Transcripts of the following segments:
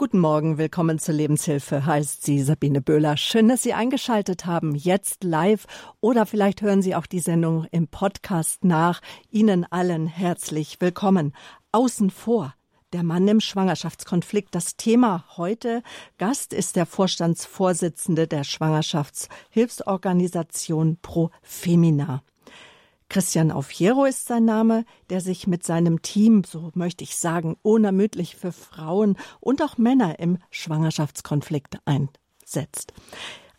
Guten Morgen, willkommen zur Lebenshilfe, heißt sie Sabine Böhler. Schön, dass Sie eingeschaltet haben, jetzt live oder vielleicht hören Sie auch die Sendung im Podcast nach. Ihnen allen herzlich willkommen. Außen vor. Der Mann im Schwangerschaftskonflikt. Das Thema heute. Gast ist der Vorstandsvorsitzende der Schwangerschaftshilfsorganisation Pro Femina. Christian Aufiero ist sein Name, der sich mit seinem Team, so möchte ich sagen, unermüdlich für Frauen und auch Männer im Schwangerschaftskonflikt einsetzt.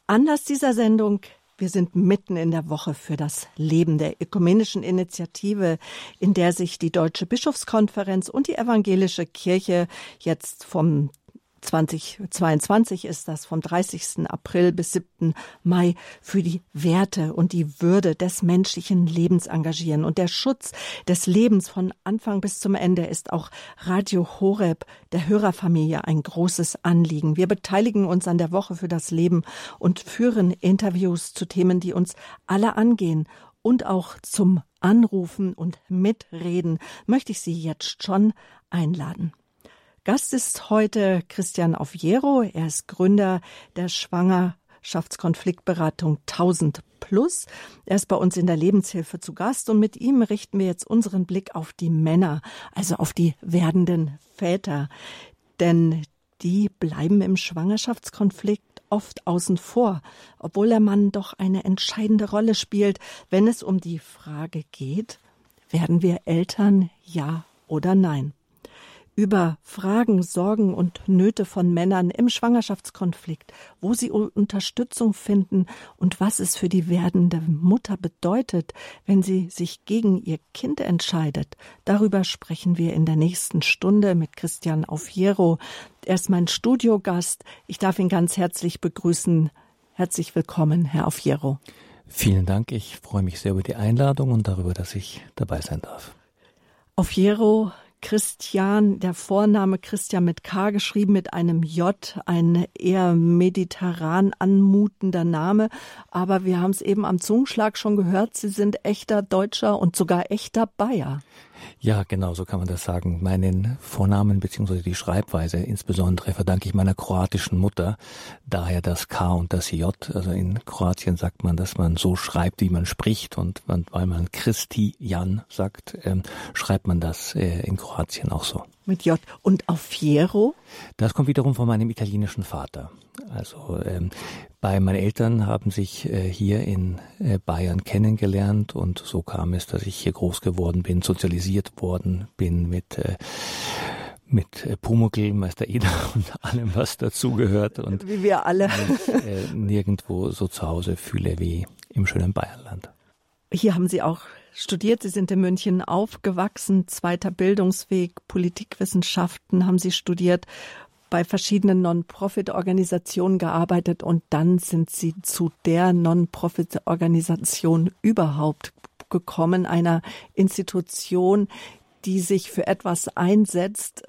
Anlass dieser Sendung wir sind mitten in der Woche für das Leben der ökumenischen Initiative, in der sich die Deutsche Bischofskonferenz und die Evangelische Kirche jetzt vom 2022 ist das vom 30. April bis 7. Mai für die Werte und die Würde des menschlichen Lebens engagieren. Und der Schutz des Lebens von Anfang bis zum Ende ist auch Radio Horeb der Hörerfamilie ein großes Anliegen. Wir beteiligen uns an der Woche für das Leben und führen Interviews zu Themen, die uns alle angehen und auch zum Anrufen und Mitreden möchte ich Sie jetzt schon einladen. Gast ist heute Christian Oviero. Er ist Gründer der Schwangerschaftskonfliktberatung 1000 Plus. Er ist bei uns in der Lebenshilfe zu Gast und mit ihm richten wir jetzt unseren Blick auf die Männer, also auf die werdenden Väter. Denn die bleiben im Schwangerschaftskonflikt oft außen vor, obwohl der Mann doch eine entscheidende Rolle spielt, wenn es um die Frage geht, werden wir Eltern, ja oder nein? Über Fragen, Sorgen und Nöte von Männern im Schwangerschaftskonflikt, wo sie Unterstützung finden und was es für die werdende Mutter bedeutet, wenn sie sich gegen ihr Kind entscheidet. Darüber sprechen wir in der nächsten Stunde mit Christian Aufiero. Er ist mein Studiogast. Ich darf ihn ganz herzlich begrüßen. Herzlich willkommen, Herr Aufiero. Vielen Dank. Ich freue mich sehr über die Einladung und darüber, dass ich dabei sein darf. Aufiero Christian, der Vorname Christian mit K geschrieben, mit einem J, ein eher mediterran anmutender Name. Aber wir haben es eben am Zungenschlag schon gehört, Sie sind echter Deutscher und sogar echter Bayer. Ja, genau, so kann man das sagen. Meinen Vornamen bzw. die Schreibweise insbesondere verdanke ich meiner kroatischen Mutter, daher das K und das J. Also in Kroatien sagt man, dass man so schreibt, wie man spricht und weil man Christian sagt, ähm, schreibt man das äh, in Kroatien auch so. Mit J. Und auf Fiero? Das kommt wiederum von meinem italienischen Vater. Also ähm, bei meinen Eltern haben sich äh, hier in äh, Bayern kennengelernt und so kam es, dass ich hier groß geworden bin, sozialisiert worden bin mit äh, mit äh, Pumuckl, Meister Eder und allem, was dazugehört und wie wir alle mich, äh, nirgendwo so zu Hause fühle wie im schönen Bayernland. Hier haben Sie auch studiert. Sie sind in München aufgewachsen, zweiter Bildungsweg, Politikwissenschaften haben Sie studiert bei verschiedenen Non-Profit-Organisationen gearbeitet und dann sind Sie zu der Non-Profit-Organisation überhaupt gekommen, einer Institution, die sich für etwas einsetzt,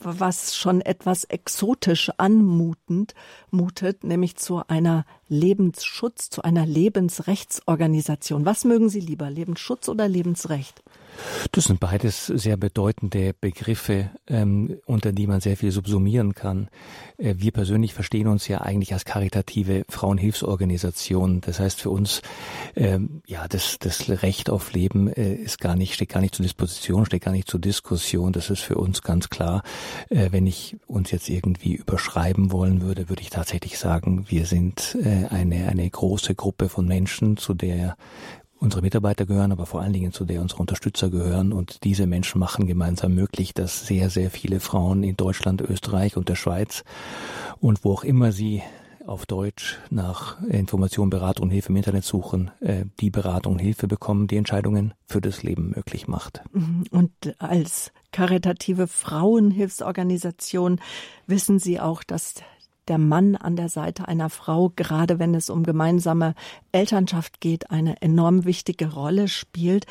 was schon etwas exotisch anmutend mutet, nämlich zu einer Lebensschutz, zu einer Lebensrechtsorganisation. Was mögen Sie lieber, Lebensschutz oder Lebensrecht? Das sind beides sehr bedeutende Begriffe, ähm, unter die man sehr viel subsumieren kann. Äh, wir persönlich verstehen uns ja eigentlich als karitative Frauenhilfsorganisation. Das heißt für uns, ähm, ja, das, das Recht auf Leben äh, ist gar nicht, steht gar nicht zur Disposition, steht gar nicht zur Diskussion. Das ist für uns ganz klar. Äh, wenn ich uns jetzt irgendwie überschreiben wollen würde, würde ich tatsächlich sagen, wir sind äh, eine, eine große Gruppe von Menschen, zu der unsere Mitarbeiter gehören, aber vor allen Dingen zu der unsere Unterstützer gehören. Und diese Menschen machen gemeinsam möglich, dass sehr, sehr viele Frauen in Deutschland, Österreich und der Schweiz und wo auch immer sie auf Deutsch nach Information, Beratung und Hilfe im Internet suchen, äh, die Beratung und Hilfe bekommen, die Entscheidungen für das Leben möglich macht. Mhm. Und als karitative Frauenhilfsorganisation wissen Sie auch, dass der Mann an der Seite einer Frau, gerade wenn es um gemeinsame Elternschaft geht, eine enorm wichtige Rolle spielt.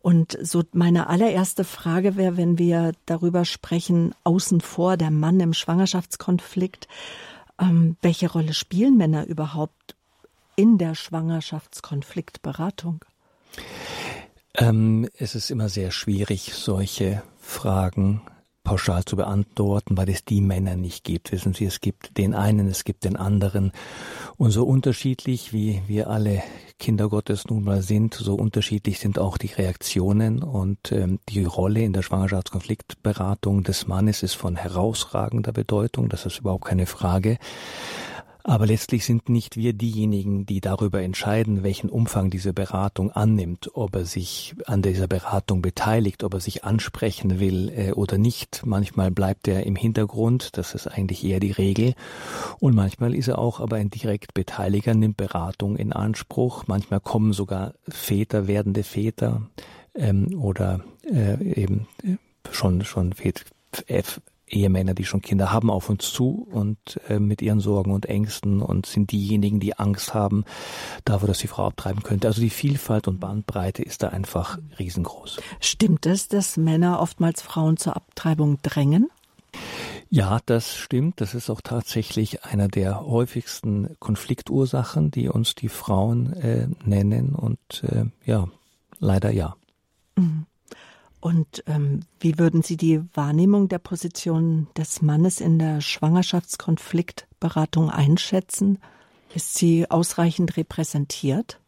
Und so meine allererste Frage wäre, wenn wir darüber sprechen, außen vor der Mann im Schwangerschaftskonflikt, ähm, welche Rolle spielen Männer überhaupt in der Schwangerschaftskonfliktberatung? Ähm, es ist immer sehr schwierig, solche Fragen pauschal zu beantworten, weil es die Männer nicht gibt. Wissen Sie, es gibt den einen, es gibt den anderen. Und so unterschiedlich wie wir alle Kinder Gottes nun mal sind, so unterschiedlich sind auch die Reaktionen und ähm, die Rolle in der Schwangerschaftskonfliktberatung des Mannes ist von herausragender Bedeutung. Das ist überhaupt keine Frage. Aber letztlich sind nicht wir diejenigen, die darüber entscheiden, welchen Umfang diese Beratung annimmt, ob er sich an dieser Beratung beteiligt, ob er sich ansprechen will äh, oder nicht. Manchmal bleibt er im Hintergrund, das ist eigentlich eher die Regel. Und manchmal ist er auch aber ein direkt Beteiliger, nimmt Beratung in Anspruch. Manchmal kommen sogar Väter, werdende Väter ähm, oder äh, eben äh, schon schon Väter, Ehemänner, die schon Kinder haben, auf uns zu und äh, mit ihren Sorgen und Ängsten und sind diejenigen, die Angst haben davor, dass die Frau abtreiben könnte. Also die Vielfalt und Bandbreite ist da einfach riesengroß. Stimmt es, dass Männer oftmals Frauen zur Abtreibung drängen? Ja, das stimmt. Das ist auch tatsächlich einer der häufigsten Konfliktursachen, die uns die Frauen äh, nennen. Und äh, ja, leider ja. Mhm. Und ähm, wie würden Sie die Wahrnehmung der Position des Mannes in der Schwangerschaftskonfliktberatung einschätzen? Ist sie ausreichend repräsentiert?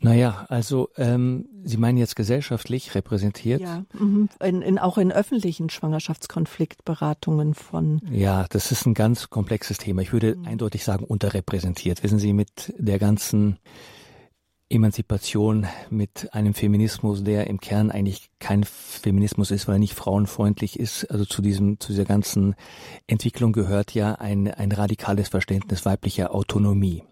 Naja, also ähm, Sie meinen jetzt gesellschaftlich repräsentiert? Ja, mhm. in, in, auch in öffentlichen Schwangerschaftskonfliktberatungen von. Ja, das ist ein ganz komplexes Thema. Ich würde mhm. eindeutig sagen, unterrepräsentiert. Wissen Sie, mit der ganzen Emanzipation mit einem Feminismus, der im Kern eigentlich kein Feminismus ist, weil er nicht frauenfreundlich ist. Also zu diesem, zu dieser ganzen Entwicklung gehört ja ein, ein radikales Verständnis weiblicher Autonomie.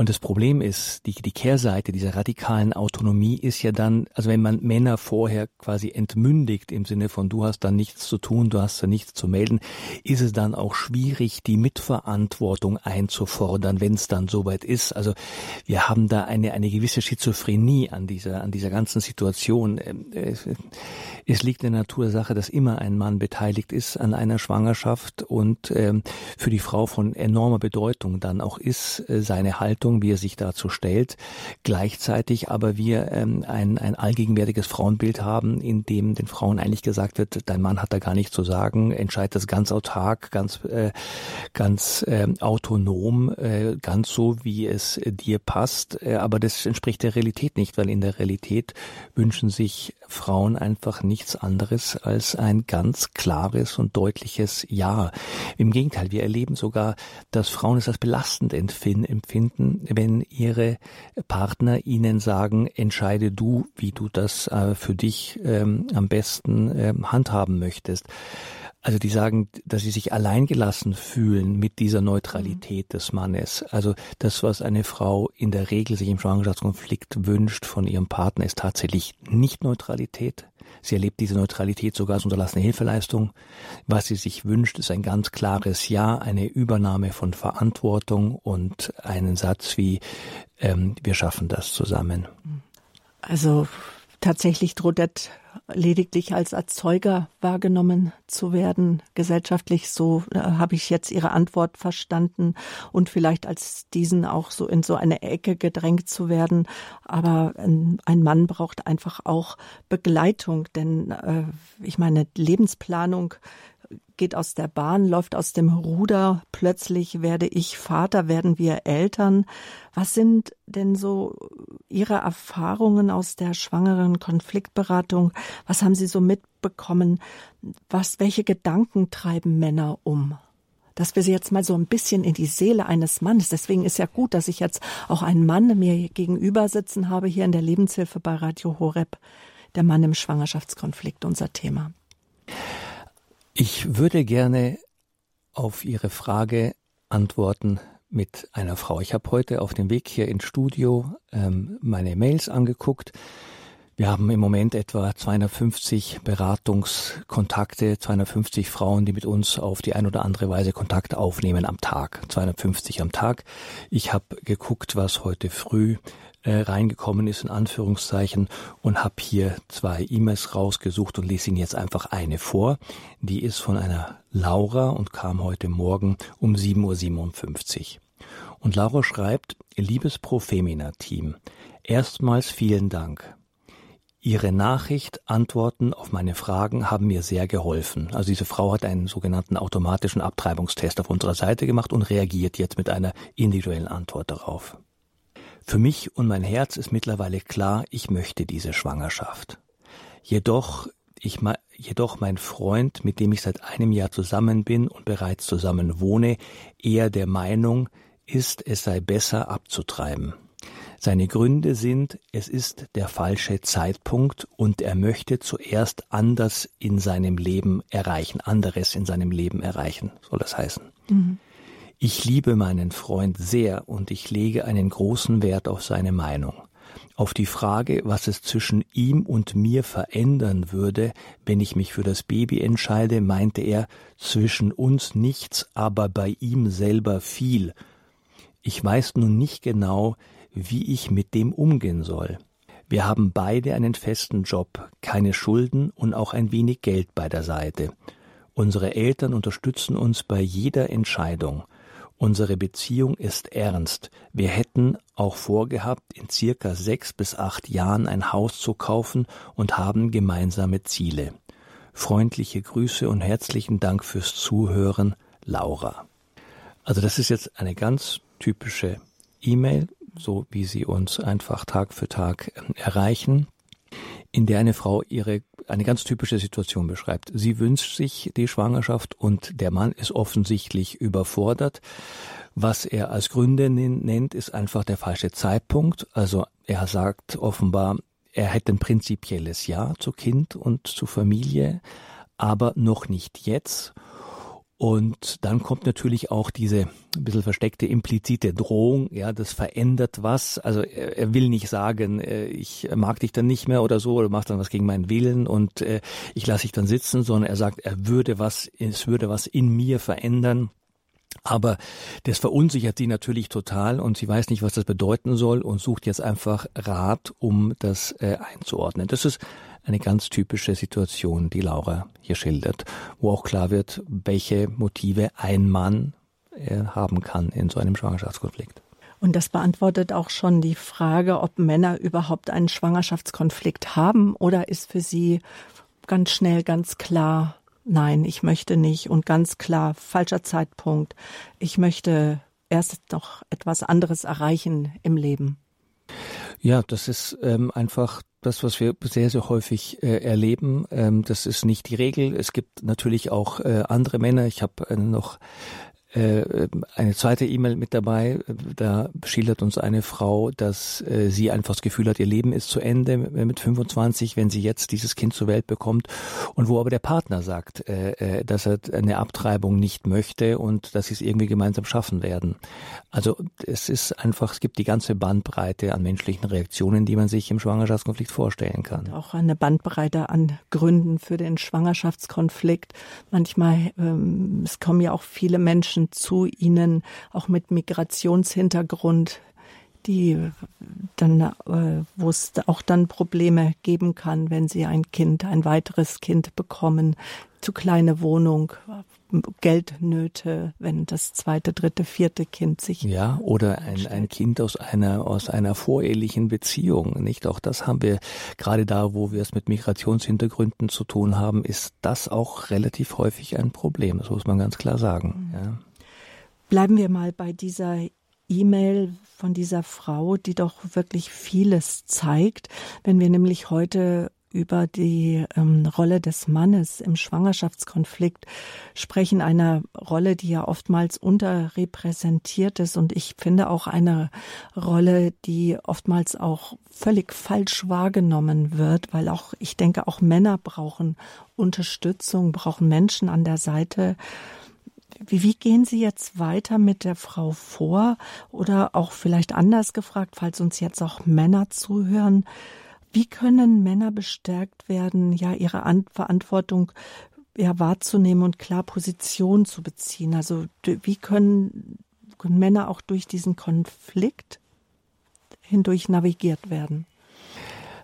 Und das Problem ist, die, die Kehrseite dieser radikalen Autonomie ist ja dann, also wenn man Männer vorher quasi entmündigt im Sinne von du hast da nichts zu tun, du hast da nichts zu melden, ist es dann auch schwierig, die Mitverantwortung einzufordern, wenn es dann soweit ist. Also wir haben da eine, eine gewisse Schizophrenie an dieser, an dieser ganzen Situation. Ähm, es, liegt in der Natur der Sache, dass immer ein Mann beteiligt ist an einer Schwangerschaft und ähm, für die Frau von enormer Bedeutung dann auch ist äh, seine Haltung Haltung, wie er sich dazu stellt. Gleichzeitig aber wir ähm, ein, ein allgegenwärtiges Frauenbild haben, in dem den Frauen eigentlich gesagt wird, dein Mann hat da gar nichts zu sagen, entscheidet das ganz autark, ganz, äh, ganz äh, autonom, äh, ganz so, wie es dir passt. Äh, aber das entspricht der Realität nicht, weil in der Realität wünschen sich Frauen einfach nichts anderes als ein ganz klares und deutliches Ja. Im Gegenteil, wir erleben sogar, dass Frauen es als belastend empfinden, wenn ihre Partner ihnen sagen, entscheide du, wie du das äh, für dich ähm, am besten ähm, handhaben möchtest. Also die sagen, dass sie sich alleingelassen fühlen mit dieser Neutralität mhm. des Mannes. Also das, was eine Frau in der Regel sich im Schwangerschaftskonflikt wünscht von ihrem Partner, ist tatsächlich nicht Neutralität. Sie erlebt diese Neutralität sogar als unterlassene Hilfeleistung. Was sie sich wünscht, ist ein ganz klares Ja, eine Übernahme von Verantwortung und einen Satz wie ähm, wir schaffen das zusammen. Also tatsächlich droht lediglich als Erzeuger wahrgenommen zu werden, gesellschaftlich. So äh, habe ich jetzt Ihre Antwort verstanden und vielleicht als diesen auch so in so eine Ecke gedrängt zu werden. Aber ein, ein Mann braucht einfach auch Begleitung, denn äh, ich meine, Lebensplanung geht aus der Bahn, läuft aus dem Ruder. Plötzlich werde ich Vater, werden wir Eltern. Was sind denn so Ihre Erfahrungen aus der schwangeren Konfliktberatung? Was haben Sie so mitbekommen? Was, welche Gedanken treiben Männer um? dass wir sie jetzt mal so ein bisschen in die Seele eines Mannes. Deswegen ist ja gut, dass ich jetzt auch einen Mann mir gegenüber sitzen habe hier in der Lebenshilfe bei Radio Horeb. Der Mann im Schwangerschaftskonflikt, unser Thema. Ich würde gerne auf Ihre Frage antworten mit einer Frau. Ich habe heute auf dem Weg hier ins Studio ähm, meine Mails angeguckt. Wir haben im Moment etwa 250 Beratungskontakte, 250 Frauen, die mit uns auf die ein oder andere Weise Kontakt aufnehmen am Tag. 250 am Tag. Ich habe geguckt, was heute früh äh, reingekommen ist, in Anführungszeichen, und habe hier zwei E-Mails rausgesucht und lese Ihnen jetzt einfach eine vor. Die ist von einer Laura und kam heute Morgen um 7.57 Uhr. Und Laura schreibt, liebes Pro Femina Team, erstmals vielen Dank. Ihre Nachricht, Antworten auf meine Fragen haben mir sehr geholfen. Also diese Frau hat einen sogenannten automatischen Abtreibungstest auf unserer Seite gemacht und reagiert jetzt mit einer individuellen Antwort darauf. Für mich und mein Herz ist mittlerweile klar, ich möchte diese Schwangerschaft. Jedoch, ich, jedoch mein Freund, mit dem ich seit einem Jahr zusammen bin und bereits zusammen wohne, eher der Meinung ist, es sei besser abzutreiben. Seine Gründe sind, es ist der falsche Zeitpunkt und er möchte zuerst anders in seinem Leben erreichen, anderes in seinem Leben erreichen, soll das heißen. Mhm. Ich liebe meinen Freund sehr und ich lege einen großen Wert auf seine Meinung. Auf die Frage, was es zwischen ihm und mir verändern würde, wenn ich mich für das Baby entscheide, meinte er, zwischen uns nichts, aber bei ihm selber viel. Ich weiß nun nicht genau, wie ich mit dem umgehen soll. Wir haben beide einen festen Job, keine Schulden und auch ein wenig Geld bei der Seite. Unsere Eltern unterstützen uns bei jeder Entscheidung. Unsere Beziehung ist ernst. Wir hätten auch vorgehabt, in circa sechs bis acht Jahren ein Haus zu kaufen und haben gemeinsame Ziele. Freundliche Grüße und herzlichen Dank fürs Zuhören, Laura. Also das ist jetzt eine ganz typische E-Mail so wie sie uns einfach Tag für Tag ähm, erreichen, in der eine Frau ihre eine ganz typische Situation beschreibt. Sie wünscht sich die Schwangerschaft und der Mann ist offensichtlich überfordert. Was er als Gründe nennt, ist einfach der falsche Zeitpunkt. Also er sagt offenbar, er hätte ein prinzipielles Ja zu Kind und zu Familie, aber noch nicht jetzt. Und dann kommt natürlich auch diese ein bisschen versteckte implizite Drohung, ja, das verändert was. Also er, er will nicht sagen, äh, ich mag dich dann nicht mehr oder so, oder machst dann was gegen meinen Willen und äh, ich lasse dich dann sitzen, sondern er sagt, er würde was, es würde was in mir verändern. Aber das verunsichert sie natürlich total und sie weiß nicht, was das bedeuten soll und sucht jetzt einfach Rat, um das äh, einzuordnen. Das ist eine ganz typische Situation, die Laura hier schildert, wo auch klar wird, welche Motive ein Mann äh, haben kann in so einem Schwangerschaftskonflikt. Und das beantwortet auch schon die Frage, ob Männer überhaupt einen Schwangerschaftskonflikt haben oder ist für sie ganz schnell ganz klar, nein, ich möchte nicht und ganz klar, falscher Zeitpunkt, ich möchte erst noch etwas anderes erreichen im Leben. Ja, das ist ähm, einfach das, was wir sehr, sehr häufig äh, erleben. Ähm, das ist nicht die Regel. Es gibt natürlich auch äh, andere Männer. Ich habe äh, noch eine zweite E-Mail mit dabei. Da schildert uns eine Frau, dass äh, sie einfach das Gefühl hat, ihr Leben ist zu Ende mit 25, wenn sie jetzt dieses Kind zur Welt bekommt. Und wo aber der Partner sagt, äh, dass er eine Abtreibung nicht möchte und dass sie es irgendwie gemeinsam schaffen werden. Also es ist einfach, es gibt die ganze Bandbreite an menschlichen Reaktionen, die man sich im Schwangerschaftskonflikt vorstellen kann. Auch eine Bandbreite an Gründen für den Schwangerschaftskonflikt. Manchmal, ähm, es kommen ja auch viele Menschen Menschen zu ihnen, auch mit Migrationshintergrund, die dann, äh, wo es auch dann Probleme geben kann, wenn sie ein Kind, ein weiteres Kind bekommen, zu kleine Wohnung, Geldnöte, wenn das zweite, dritte, vierte Kind sich ja oder ein, ein Kind aus einer aus einer vorehelichen Beziehung, nicht? Auch das haben wir gerade da, wo wir es mit Migrationshintergründen zu tun haben, ist das auch relativ häufig ein Problem. Das muss man ganz klar sagen. Mhm. Ja. Bleiben wir mal bei dieser E-Mail von dieser Frau, die doch wirklich vieles zeigt. Wenn wir nämlich heute über die ähm, Rolle des Mannes im Schwangerschaftskonflikt sprechen, einer Rolle, die ja oftmals unterrepräsentiert ist und ich finde auch eine Rolle, die oftmals auch völlig falsch wahrgenommen wird, weil auch ich denke, auch Männer brauchen Unterstützung, brauchen Menschen an der Seite, wie, wie gehen Sie jetzt weiter mit der Frau vor? Oder auch vielleicht anders gefragt, falls uns jetzt auch Männer zuhören. Wie können Männer bestärkt werden, ja, ihre An Verantwortung ja, wahrzunehmen und klar Position zu beziehen? Also, wie können, können Männer auch durch diesen Konflikt hindurch navigiert werden?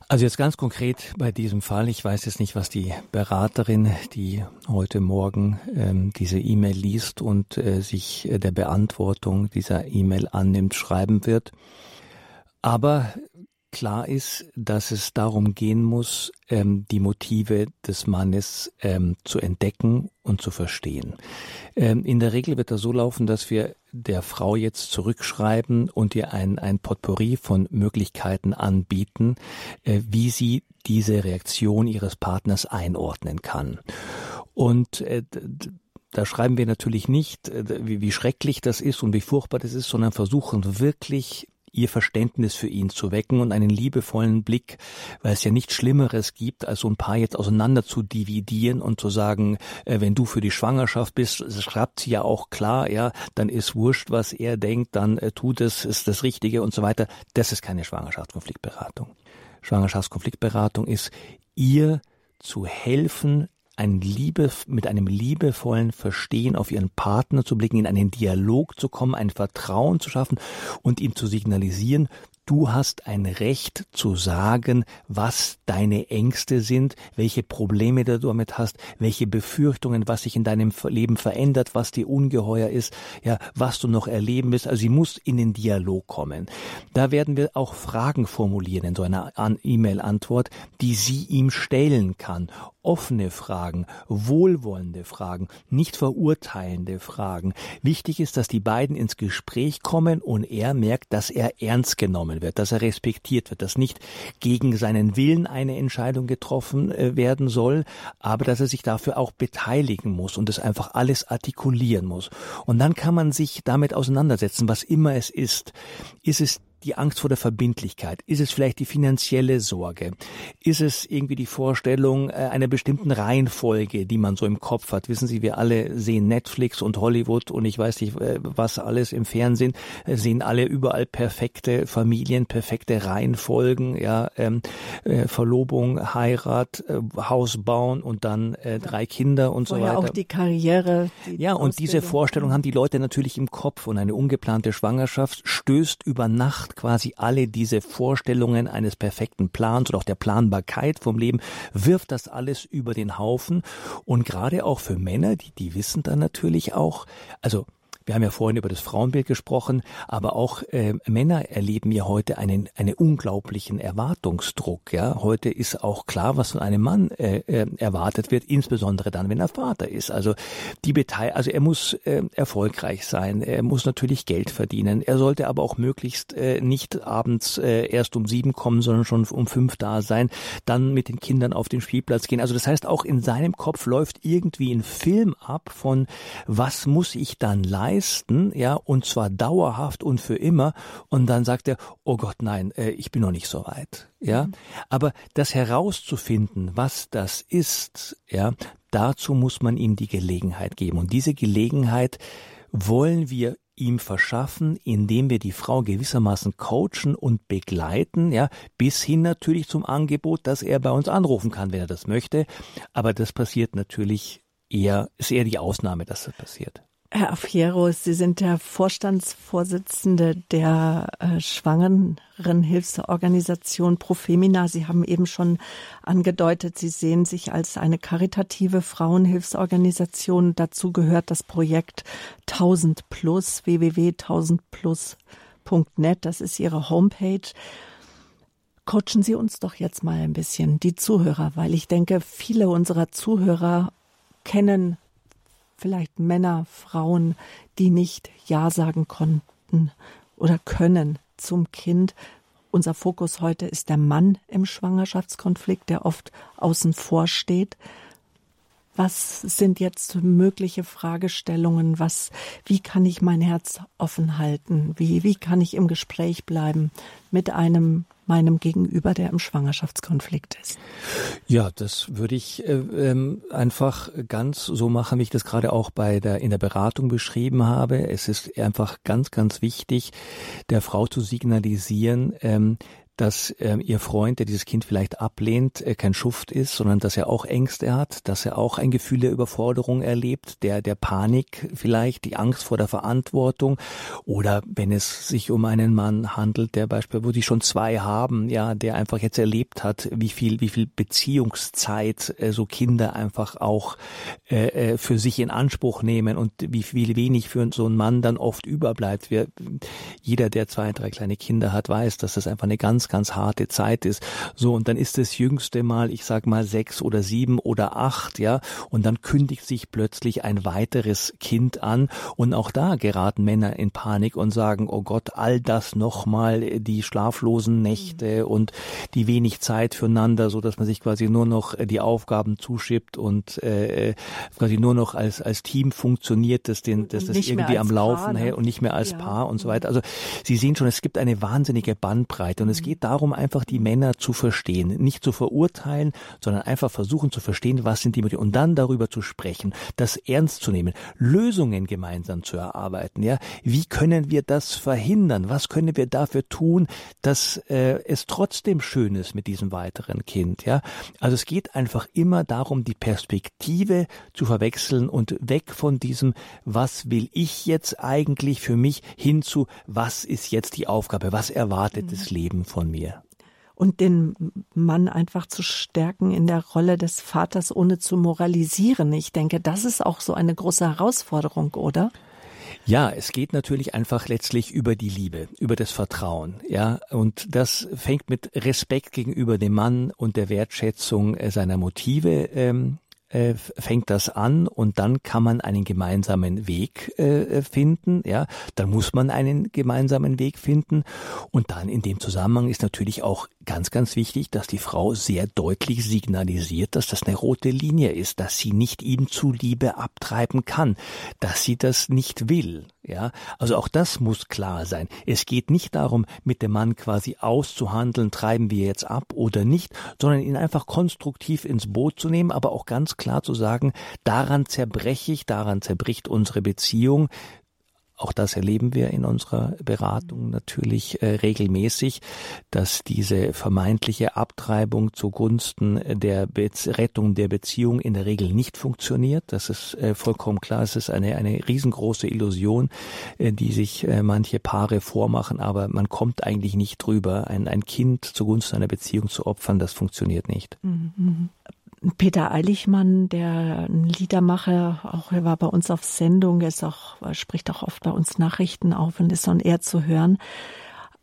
Also jetzt ganz konkret bei diesem Fall, ich weiß jetzt nicht, was die Beraterin, die heute Morgen ähm, diese E-Mail liest und äh, sich äh, der Beantwortung dieser E-Mail annimmt, schreiben wird. Aber klar ist, dass es darum gehen muss, ähm, die Motive des Mannes ähm, zu entdecken und zu verstehen. Ähm, in der Regel wird das so laufen, dass wir der Frau jetzt zurückschreiben und ihr ein, ein Potpourri von Möglichkeiten anbieten, äh, wie sie diese Reaktion ihres Partners einordnen kann. Und äh, da schreiben wir natürlich nicht, äh, wie, wie schrecklich das ist und wie furchtbar das ist, sondern versuchen wirklich ihr Verständnis für ihn zu wecken und einen liebevollen Blick, weil es ja nichts Schlimmeres gibt, als so ein Paar jetzt auseinander zu dividieren und zu sagen, äh, wenn du für die Schwangerschaft bist, schreibt sie ja auch klar, ja, dann ist wurscht, was er denkt, dann äh, tut es, ist das Richtige und so weiter. Das ist keine Schwangerschaftskonfliktberatung. Schwangerschaftskonfliktberatung ist ihr zu helfen, ein Liebe, mit einem liebevollen Verstehen auf ihren Partner zu blicken, in einen Dialog zu kommen, ein Vertrauen zu schaffen und ihm zu signalisieren, Du hast ein Recht zu sagen, was deine Ängste sind, welche Probleme du damit hast, welche Befürchtungen, was sich in deinem Leben verändert, was dir ungeheuer ist, ja, was du noch erleben willst. Also sie muss in den Dialog kommen. Da werden wir auch Fragen formulieren in so einer E-Mail-Antwort, die sie ihm stellen kann. Offene Fragen, wohlwollende Fragen, nicht verurteilende Fragen. Wichtig ist, dass die beiden ins Gespräch kommen und er merkt, dass er ernst genommen wird, dass er respektiert wird, dass nicht gegen seinen Willen eine Entscheidung getroffen äh, werden soll, aber dass er sich dafür auch beteiligen muss und das einfach alles artikulieren muss. Und dann kann man sich damit auseinandersetzen, was immer es ist. Ist es die Angst vor der Verbindlichkeit? Ist es vielleicht die finanzielle Sorge? Ist es irgendwie die Vorstellung äh, einer bestimmten Reihenfolge, die man so im Kopf hat? Wissen Sie, wir alle sehen Netflix und Hollywood und ich weiß nicht, äh, was alles im Fernsehen, äh, sehen alle überall perfekte Familien, perfekte Reihenfolgen, ja, ähm, äh, Verlobung, Heirat, äh, Haus bauen und dann äh, drei Kinder und Vorher so weiter. auch die Karriere. Die ja, und diese Vorstellung haben die Leute natürlich im Kopf und eine ungeplante Schwangerschaft stößt über Nacht quasi alle diese Vorstellungen eines perfekten Plans oder auch der Planbarkeit vom Leben, wirft das alles über den Haufen. Und gerade auch für Männer, die, die wissen dann natürlich auch, also wir haben ja vorhin über das Frauenbild gesprochen, aber auch äh, Männer erleben ja heute einen, einen unglaublichen Erwartungsdruck. Ja, heute ist auch klar, was von einem Mann äh, äh, erwartet wird, insbesondere dann, wenn er Vater ist. Also die Beteil also er muss äh, erfolgreich sein, er muss natürlich Geld verdienen. Er sollte aber auch möglichst äh, nicht abends äh, erst um sieben kommen, sondern schon um fünf da sein, dann mit den Kindern auf den Spielplatz gehen. Also das heißt, auch in seinem Kopf läuft irgendwie ein Film ab von was muss ich dann leisten leisten, ja, und zwar dauerhaft und für immer. Und dann sagt er, oh Gott, nein, äh, ich bin noch nicht so weit, ja. Mhm. Aber das herauszufinden, was das ist, ja, dazu muss man ihm die Gelegenheit geben. Und diese Gelegenheit wollen wir ihm verschaffen, indem wir die Frau gewissermaßen coachen und begleiten, ja, bis hin natürlich zum Angebot, dass er bei uns anrufen kann, wenn er das möchte. Aber das passiert natürlich eher, ist eher die Ausnahme, dass das passiert. Herr Afiero, Sie sind der Vorstandsvorsitzende der äh, Schwangerenhilfsorganisation Profemina. Sie haben eben schon angedeutet, Sie sehen sich als eine karitative Frauenhilfsorganisation. Dazu gehört das Projekt 1000 Plus, www.1000plus.net. Das ist Ihre Homepage. Coachen Sie uns doch jetzt mal ein bisschen, die Zuhörer, weil ich denke, viele unserer Zuhörer kennen vielleicht Männer, Frauen, die nicht Ja sagen konnten oder können zum Kind. Unser Fokus heute ist der Mann im Schwangerschaftskonflikt, der oft außen vor steht. Was sind jetzt mögliche Fragestellungen? Was, wie kann ich mein Herz offen halten? Wie, wie kann ich im Gespräch bleiben mit einem meinem Gegenüber, der im Schwangerschaftskonflikt ist? Ja, das würde ich äh, ähm, einfach ganz so machen, wie ich das gerade auch bei der in der Beratung beschrieben habe. Es ist einfach ganz, ganz wichtig, der Frau zu signalisieren, ähm, dass ähm, ihr Freund, der dieses Kind vielleicht ablehnt, äh, kein Schuft ist, sondern dass er auch Ängste hat, dass er auch ein Gefühl der Überforderung erlebt, der der Panik vielleicht, die Angst vor der Verantwortung oder wenn es sich um einen Mann handelt, der beispielsweise, wo die schon zwei haben, ja, der einfach jetzt erlebt hat, wie viel wie viel Beziehungszeit äh, so Kinder einfach auch äh, äh für sich in Anspruch nehmen und wie viel wenig für so einen Mann dann oft überbleibt. Wir, jeder, der zwei, drei kleine Kinder hat, weiß, dass das einfach eine ganz ganz, ganz harte Zeit ist. So, und dann ist das jüngste Mal, ich sag mal, sechs oder sieben oder acht, ja, und dann kündigt sich plötzlich ein weiteres Kind an. Und auch da geraten Männer in Panik und sagen, oh Gott, all das nochmal, die schlaflosen Nächte mhm. und die wenig Zeit füreinander, so dass man sich quasi nur noch die Aufgaben zuschippt und äh, quasi nur noch als, als Team funktioniert, dass, den, dass das irgendwie am Laufen hält ne? und nicht mehr als ja. Paar und so weiter. Also Sie sehen schon, es gibt eine wahnsinnige Bandbreite und es mhm. Geht darum, einfach die Männer zu verstehen, nicht zu verurteilen, sondern einfach versuchen zu verstehen, was sind die Motive und dann darüber zu sprechen, das ernst zu nehmen, Lösungen gemeinsam zu erarbeiten. Ja, wie können wir das verhindern? Was können wir dafür tun, dass äh, es trotzdem schön ist mit diesem weiteren Kind? Ja, also es geht einfach immer darum, die Perspektive zu verwechseln und weg von diesem, was will ich jetzt eigentlich für mich hin zu, was ist jetzt die Aufgabe, was erwartet mhm. das Leben von mir? und den Mann einfach zu stärken in der Rolle des Vaters, ohne zu moralisieren. Ich denke, das ist auch so eine große Herausforderung, oder? Ja, es geht natürlich einfach letztlich über die Liebe, über das Vertrauen, ja. Und das fängt mit Respekt gegenüber dem Mann und der Wertschätzung seiner Motive ähm, äh, fängt das an und dann kann man einen gemeinsamen Weg äh, finden, ja, dann muss man einen gemeinsamen Weg finden und dann in dem Zusammenhang ist natürlich auch ganz, ganz wichtig, dass die Frau sehr deutlich signalisiert, dass das eine rote Linie ist, dass sie nicht ihm zuliebe abtreiben kann, dass sie das nicht will, ja, also auch das muss klar sein. Es geht nicht darum, mit dem Mann quasi auszuhandeln, treiben wir jetzt ab oder nicht, sondern ihn einfach konstruktiv ins Boot zu nehmen, aber auch ganz klar zu sagen, daran zerbreche ich, daran zerbricht unsere Beziehung, auch das erleben wir in unserer Beratung natürlich äh, regelmäßig, dass diese vermeintliche Abtreibung zugunsten der Be Rettung der Beziehung in der Regel nicht funktioniert. Das ist äh, vollkommen klar. Es ist eine, eine riesengroße Illusion, äh, die sich äh, manche Paare vormachen, aber man kommt eigentlich nicht drüber. Ein, ein Kind zugunsten einer Beziehung zu opfern, das funktioniert nicht. Mhm. Peter Eilichmann, der ein Liedermacher, auch er war bei uns auf Sendung, er ist auch, er spricht auch oft bei uns Nachrichten auf und ist on air zu hören.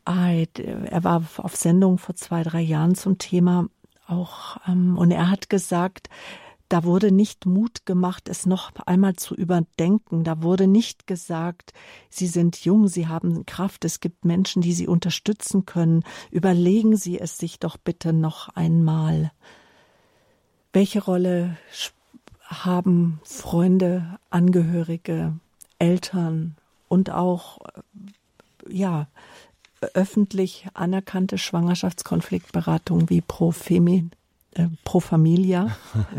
Er war auf Sendung vor zwei, drei Jahren zum Thema auch, ähm, und er hat gesagt, da wurde nicht Mut gemacht, es noch einmal zu überdenken. Da wurde nicht gesagt, Sie sind jung, Sie haben Kraft, es gibt Menschen, die Sie unterstützen können. Überlegen Sie es sich doch bitte noch einmal. Welche Rolle haben Freunde, Angehörige, Eltern und auch ja öffentlich anerkannte Schwangerschaftskonfliktberatung wie Pro, Femi, äh, Pro Familia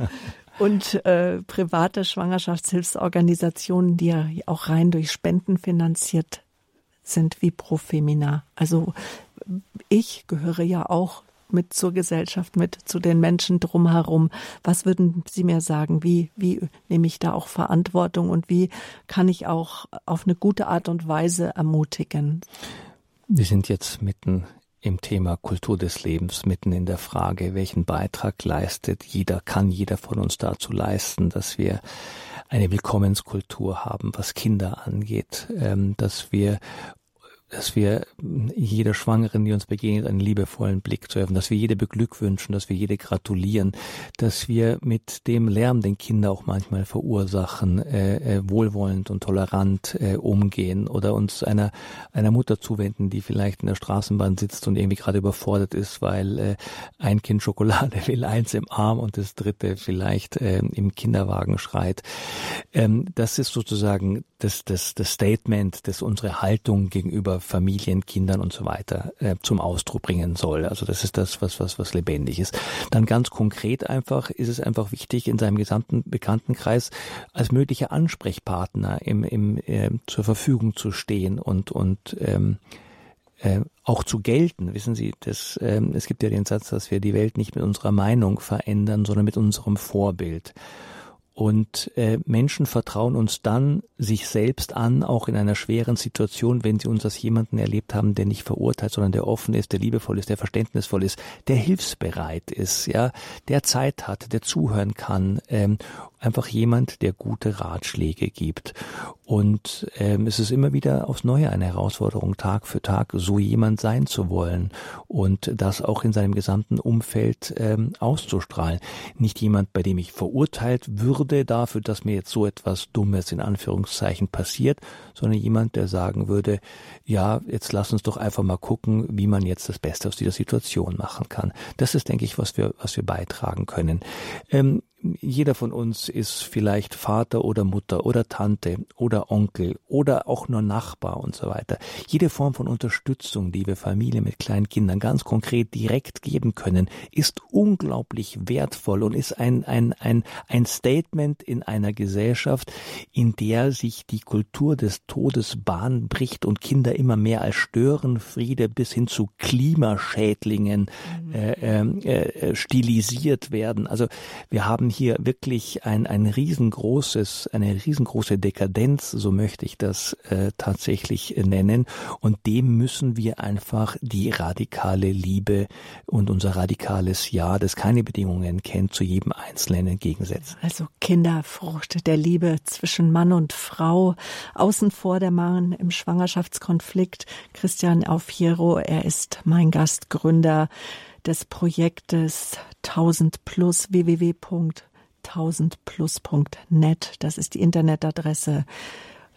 und äh, private Schwangerschaftshilfsorganisationen, die ja auch rein durch Spenden finanziert sind wie Pro Femina. Also ich gehöre ja auch mit zur Gesellschaft, mit zu den Menschen drumherum. Was würden Sie mir sagen? Wie, wie nehme ich da auch Verantwortung und wie kann ich auch auf eine gute Art und Weise ermutigen? Wir sind jetzt mitten im Thema Kultur des Lebens, mitten in der Frage, welchen Beitrag leistet jeder, kann jeder von uns dazu leisten, dass wir eine Willkommenskultur haben, was Kinder angeht, ähm, dass wir dass wir jeder Schwangeren, die uns begegnet, einen liebevollen Blick zu öffnen, dass wir jede beglückwünschen, dass wir jede gratulieren, dass wir mit dem Lärm, den Kinder auch manchmal verursachen, äh, äh, wohlwollend und tolerant äh, umgehen oder uns einer, einer Mutter zuwenden, die vielleicht in der Straßenbahn sitzt und irgendwie gerade überfordert ist, weil äh, ein Kind Schokolade will, eins im Arm und das dritte vielleicht äh, im Kinderwagen schreit. Ähm, das ist sozusagen das, das, das Statement, das unsere Haltung gegenüber Familien, Kindern und so weiter äh, zum Ausdruck bringen soll. Also das ist das, was, was, was lebendig ist. Dann ganz konkret einfach ist es einfach wichtig, in seinem gesamten Bekanntenkreis als möglicher Ansprechpartner im, im, äh, zur Verfügung zu stehen und, und ähm, äh, auch zu gelten. Wissen Sie, das, ähm, es gibt ja den Satz, dass wir die Welt nicht mit unserer Meinung verändern, sondern mit unserem Vorbild. Und äh, Menschen vertrauen uns dann sich selbst an, auch in einer schweren Situation, wenn sie uns als jemanden erlebt haben, der nicht verurteilt, sondern der offen ist, der liebevoll ist, der verständnisvoll ist, der hilfsbereit ist, ja, der Zeit hat, der zuhören kann, ähm, einfach jemand, der gute Ratschläge gibt. Und ähm, es ist immer wieder aufs Neue eine Herausforderung, Tag für Tag so jemand sein zu wollen und das auch in seinem gesamten Umfeld ähm, auszustrahlen. Nicht jemand, bei dem ich verurteilt würde dafür, dass mir jetzt so etwas Dummes in Anführungszeichen passiert, sondern jemand, der sagen würde, ja, jetzt lass uns doch einfach mal gucken, wie man jetzt das Beste aus dieser Situation machen kann. Das ist, denke ich, was wir, was wir beitragen können. Ähm, jeder von uns ist vielleicht Vater oder Mutter oder Tante oder Onkel oder auch nur Nachbar und so weiter. Jede Form von Unterstützung, die wir Familien mit kleinen Kindern ganz konkret direkt geben können, ist unglaublich wertvoll und ist ein, ein, ein, ein Statement in einer Gesellschaft, in der sich die Kultur des Todes Bahn bricht und Kinder immer mehr als Störenfriede bis hin zu Klimaschädlingen mhm. äh, ähm, äh, stilisiert werden. Also wir haben hier wirklich ein, ein riesengroßes, eine riesengroße Dekadenz, so möchte ich das äh, tatsächlich nennen. Und dem müssen wir einfach die radikale Liebe und unser radikales Ja, das keine Bedingungen kennt, zu jedem Einzelnen entgegensetzen. Also Kinderfrucht der Liebe zwischen Mann und Frau, außen vor der Mann im Schwangerschaftskonflikt. Christian Aufiero, er ist mein Gastgründer des Projektes 1000 plus www.1000plus.net. Das ist die Internetadresse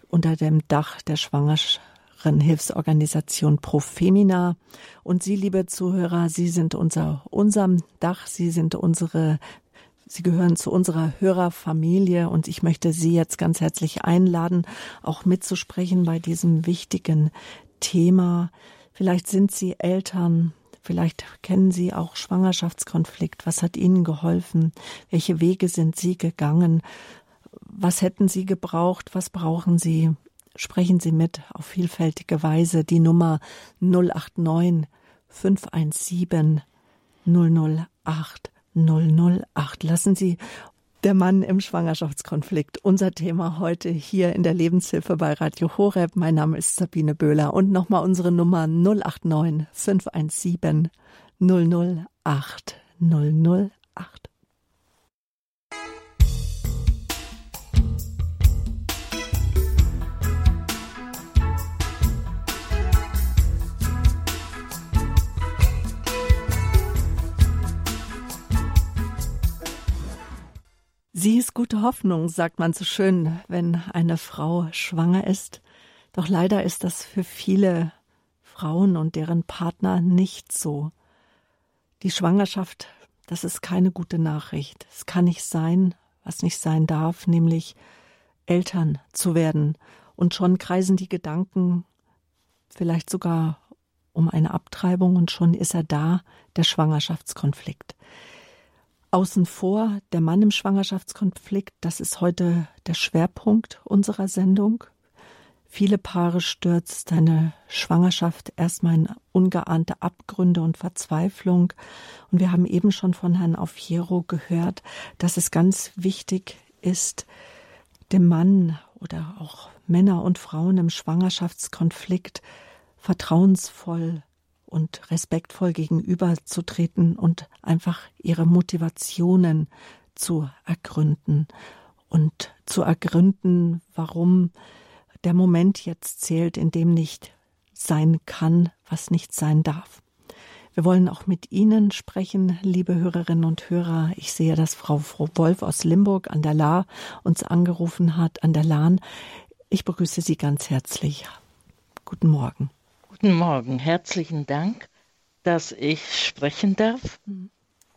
unter dem Dach der Schwangeren Hilfsorganisation Profemina. Und Sie, liebe Zuhörer, Sie sind unser, unserem Dach, Sie sind unsere Sie gehören zu unserer Hörerfamilie und ich möchte Sie jetzt ganz herzlich einladen, auch mitzusprechen bei diesem wichtigen Thema. Vielleicht sind Sie Eltern, Vielleicht kennen Sie auch Schwangerschaftskonflikt. Was hat Ihnen geholfen? Welche Wege sind Sie gegangen? Was hätten Sie gebraucht? Was brauchen Sie? Sprechen Sie mit auf vielfältige Weise. Die Nummer 089 517 008 008. Lassen Sie der Mann im Schwangerschaftskonflikt. Unser Thema heute hier in der Lebenshilfe bei Radio Horeb. Mein Name ist Sabine Böhler und nochmal unsere Nummer 089 517 008 008. Sie ist gute Hoffnung, sagt man so schön, wenn eine Frau schwanger ist. Doch leider ist das für viele Frauen und deren Partner nicht so. Die Schwangerschaft, das ist keine gute Nachricht. Es kann nicht sein, was nicht sein darf, nämlich Eltern zu werden. Und schon kreisen die Gedanken vielleicht sogar um eine Abtreibung und schon ist er da, der Schwangerschaftskonflikt. Außen vor der Mann im Schwangerschaftskonflikt, das ist heute der Schwerpunkt unserer Sendung. Viele Paare stürzt eine Schwangerschaft erstmal in ungeahnte Abgründe und Verzweiflung. Und wir haben eben schon von Herrn Aufiero gehört, dass es ganz wichtig ist, dem Mann oder auch Männer und Frauen im Schwangerschaftskonflikt vertrauensvoll und respektvoll gegenüberzutreten und einfach ihre Motivationen zu ergründen und zu ergründen, warum der Moment jetzt zählt, in dem nicht sein kann, was nicht sein darf. Wir wollen auch mit Ihnen sprechen, liebe Hörerinnen und Hörer. Ich sehe, dass Frau Wolf aus Limburg an der La uns angerufen hat, an der Lahn. Ich begrüße Sie ganz herzlich. Guten Morgen. Guten Morgen, herzlichen Dank, dass ich sprechen darf. Mhm.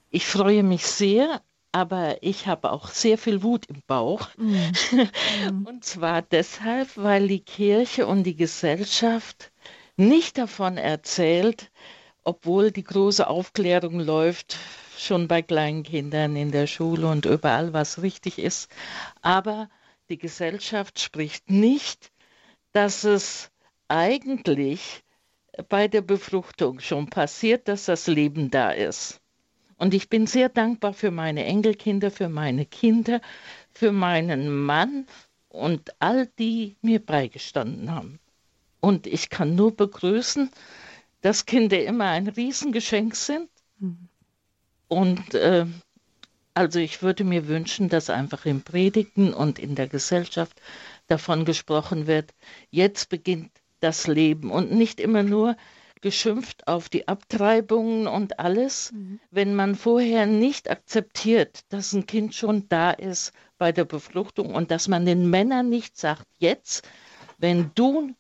Ich freue mich sehr, aber ich habe auch sehr viel Wut im Bauch. Mhm. und zwar deshalb, weil die Kirche und die Gesellschaft nicht davon erzählt, obwohl die große Aufklärung läuft, schon bei kleinen Kindern in der Schule und überall, was richtig ist. Aber die Gesellschaft spricht nicht, dass es eigentlich bei der Befruchtung schon passiert, dass das Leben da ist. Und ich bin sehr dankbar für meine Enkelkinder, für meine Kinder, für meinen Mann und all die mir beigestanden haben. Und ich kann nur begrüßen, dass Kinder immer ein Riesengeschenk sind. Mhm. Und äh, also ich würde mir wünschen, dass einfach im Predigen und in der Gesellschaft davon gesprochen wird, jetzt beginnt das Leben und nicht immer nur geschimpft auf die Abtreibungen und alles, mhm. wenn man vorher nicht akzeptiert, dass ein Kind schon da ist bei der Befruchtung und dass man den Männern nicht sagt, jetzt, wenn du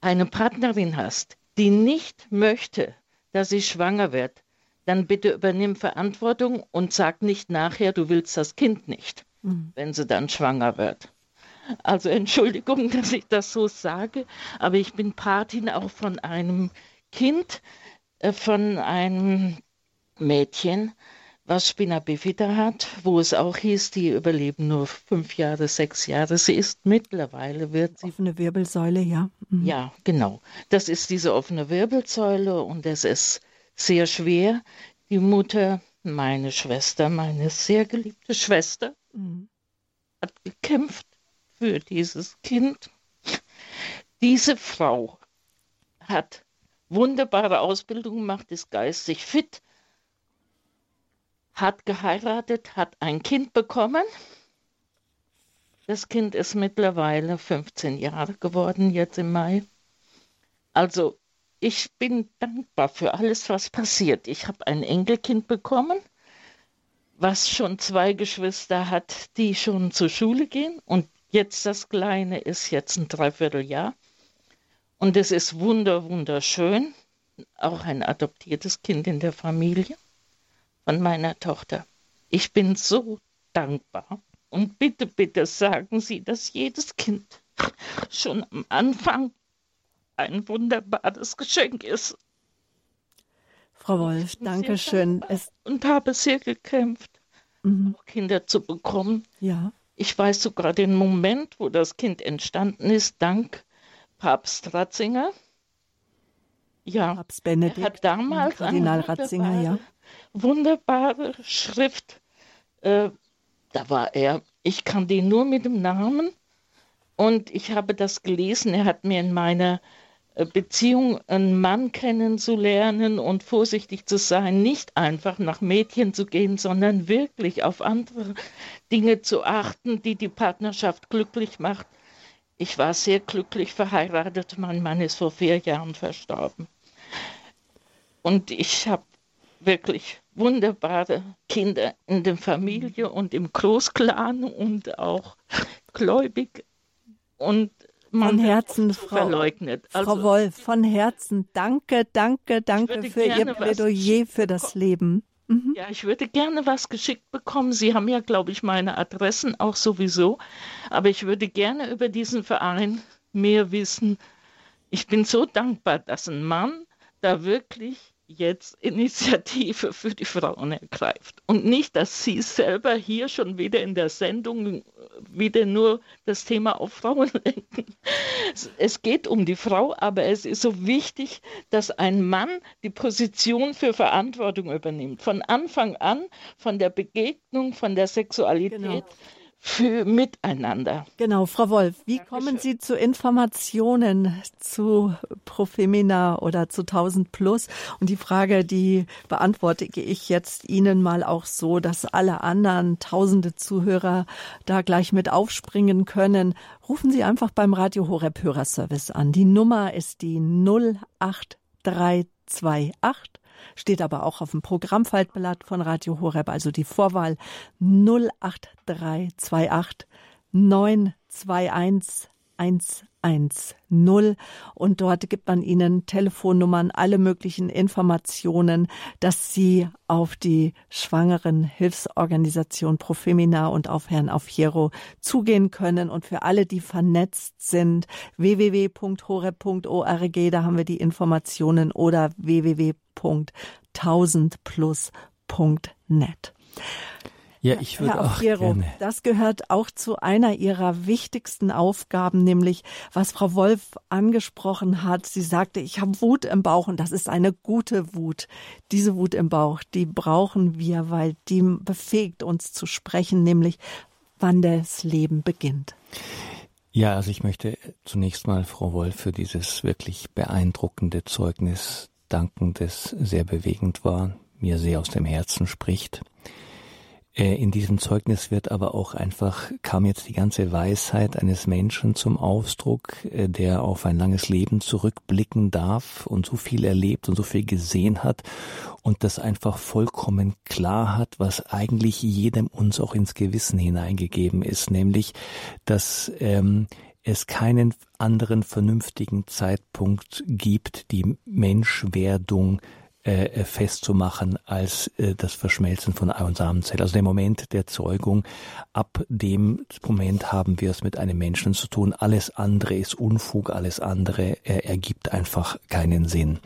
eine Partnerin hast, die nicht möchte, dass sie schwanger wird, dann bitte übernimm Verantwortung und sag nicht nachher, du willst das Kind nicht, mhm. wenn sie dann schwanger wird. Also Entschuldigung, dass ich das so sage, aber ich bin Patin auch von einem Kind, äh, von einem Mädchen, was Spina bifida hat, wo es auch hieß, die überleben nur fünf Jahre, sechs Jahre. Sie ist mittlerweile, wird sie. Offene Wirbelsäule, ja. Mhm. Ja, genau. Das ist diese offene Wirbelsäule und es ist sehr schwer. Die Mutter, meine Schwester, meine sehr geliebte Schwester, mhm. hat gekämpft für dieses Kind. Diese Frau hat wunderbare Ausbildung gemacht, ist geistig fit, hat geheiratet, hat ein Kind bekommen. Das Kind ist mittlerweile 15 Jahre geworden, jetzt im Mai. Also ich bin dankbar für alles, was passiert. Ich habe ein Enkelkind bekommen was schon zwei Geschwister hat, die schon zur Schule gehen. Und Jetzt das Kleine ist jetzt ein Dreivierteljahr. Und es ist wunder, wunderschön. Auch ein adoptiertes Kind in der Familie von meiner Tochter. Ich bin so dankbar. Und bitte, bitte sagen Sie, dass jedes Kind schon am Anfang ein wunderbares Geschenk ist. Frau Wolf, danke schön. Und habe sehr gekämpft, mhm. Kinder zu bekommen. Ja. Ich weiß sogar den Moment, wo das Kind entstanden ist, dank Papst Ratzinger. Ja, Papst Benedikt, hat damals Kardinal Ratzinger, ja. wunderbare Schrift. Äh, da war er, ich kann den nur mit dem Namen und ich habe das gelesen. Er hat mir in meiner Beziehung einen Mann kennenzulernen und vorsichtig zu sein, nicht einfach nach Mädchen zu gehen, sondern wirklich auf andere Dinge zu achten, die die Partnerschaft glücklich macht. Ich war sehr glücklich verheiratet, mein Mann ist vor vier Jahren verstorben. Und ich habe wirklich wunderbare Kinder in der Familie und im Großclan und auch gläubig. Und von Herzen, Frau, verleugnet. Also, Frau Wolf, von Herzen danke, danke, danke für Ihr Plädoyer für das Leben. Mhm. Ja, ich würde gerne was geschickt bekommen. Sie haben ja, glaube ich, meine Adressen auch sowieso. Aber ich würde gerne über diesen Verein mehr wissen. Ich bin so dankbar, dass ein Mann da wirklich jetzt Initiative für die Frauen ergreift. Und nicht, dass sie selber hier schon wieder in der Sendung wieder nur das Thema auf Frauen lenken. Es geht um die Frau, aber es ist so wichtig, dass ein Mann die Position für Verantwortung übernimmt. Von Anfang an, von der Begegnung, von der Sexualität. Genau für Miteinander. Genau, Frau Wolf, wie Dankeschön. kommen Sie zu Informationen zu Profemina oder zu 1000 Plus? Und die Frage, die beantworte ich jetzt Ihnen mal auch so, dass alle anderen tausende Zuhörer da gleich mit aufspringen können. Rufen Sie einfach beim Radio Horeb Hörerservice an. Die Nummer ist die 08328 steht aber auch auf dem Programmfaltblatt von Radio Horeb, also die Vorwahl 08328 921 110 und dort gibt man Ihnen Telefonnummern, alle möglichen Informationen, dass Sie auf die schwangeren Hilfsorganisation Profemina und auf Herrn Aufjero zugehen können und für alle, die vernetzt sind, www.horeb.org, da haben wir die Informationen oder www.1000plus.net. Ja, ich würde auch Piero, gerne. Das gehört auch zu einer ihrer wichtigsten Aufgaben, nämlich was Frau Wolf angesprochen hat. Sie sagte, ich habe Wut im Bauch und das ist eine gute Wut. Diese Wut im Bauch, die brauchen wir, weil die befähigt uns zu sprechen, nämlich wann das Leben beginnt. Ja, also ich möchte zunächst mal Frau Wolf für dieses wirklich beeindruckende Zeugnis danken, das sehr bewegend war, mir sehr aus dem Herzen spricht. Äh, in diesem Zeugnis wird aber auch einfach, kam jetzt die ganze Weisheit eines Menschen zum Ausdruck, äh, der auf ein langes Leben zurückblicken darf und so viel erlebt und so viel gesehen hat und das einfach vollkommen klar hat, was eigentlich jedem uns auch ins Gewissen hineingegeben ist, nämlich, dass ähm, es keinen anderen vernünftigen Zeitpunkt gibt, die Menschwerdung äh, äh, festzumachen als äh, das Verschmelzen von Ei- und Samenzelle. Also der Moment der Zeugung, ab dem Moment haben wir es mit einem Menschen zu tun. Alles andere ist Unfug, alles andere äh, ergibt einfach keinen Sinn.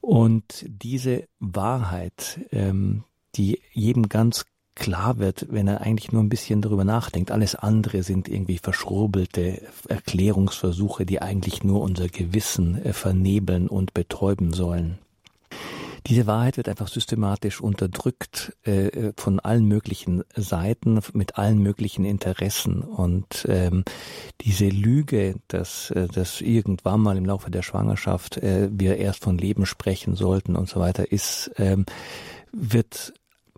Und diese Wahrheit, ähm, die jedem ganz klar wird, wenn er eigentlich nur ein bisschen darüber nachdenkt. Alles andere sind irgendwie verschrurbelte Erklärungsversuche, die eigentlich nur unser Gewissen äh, vernebeln und betäuben sollen. Diese Wahrheit wird einfach systematisch unterdrückt äh, von allen möglichen Seiten, mit allen möglichen Interessen. Und ähm, diese Lüge, dass, äh, dass irgendwann mal im Laufe der Schwangerschaft äh, wir erst von Leben sprechen sollten und so weiter, ist ähm, wird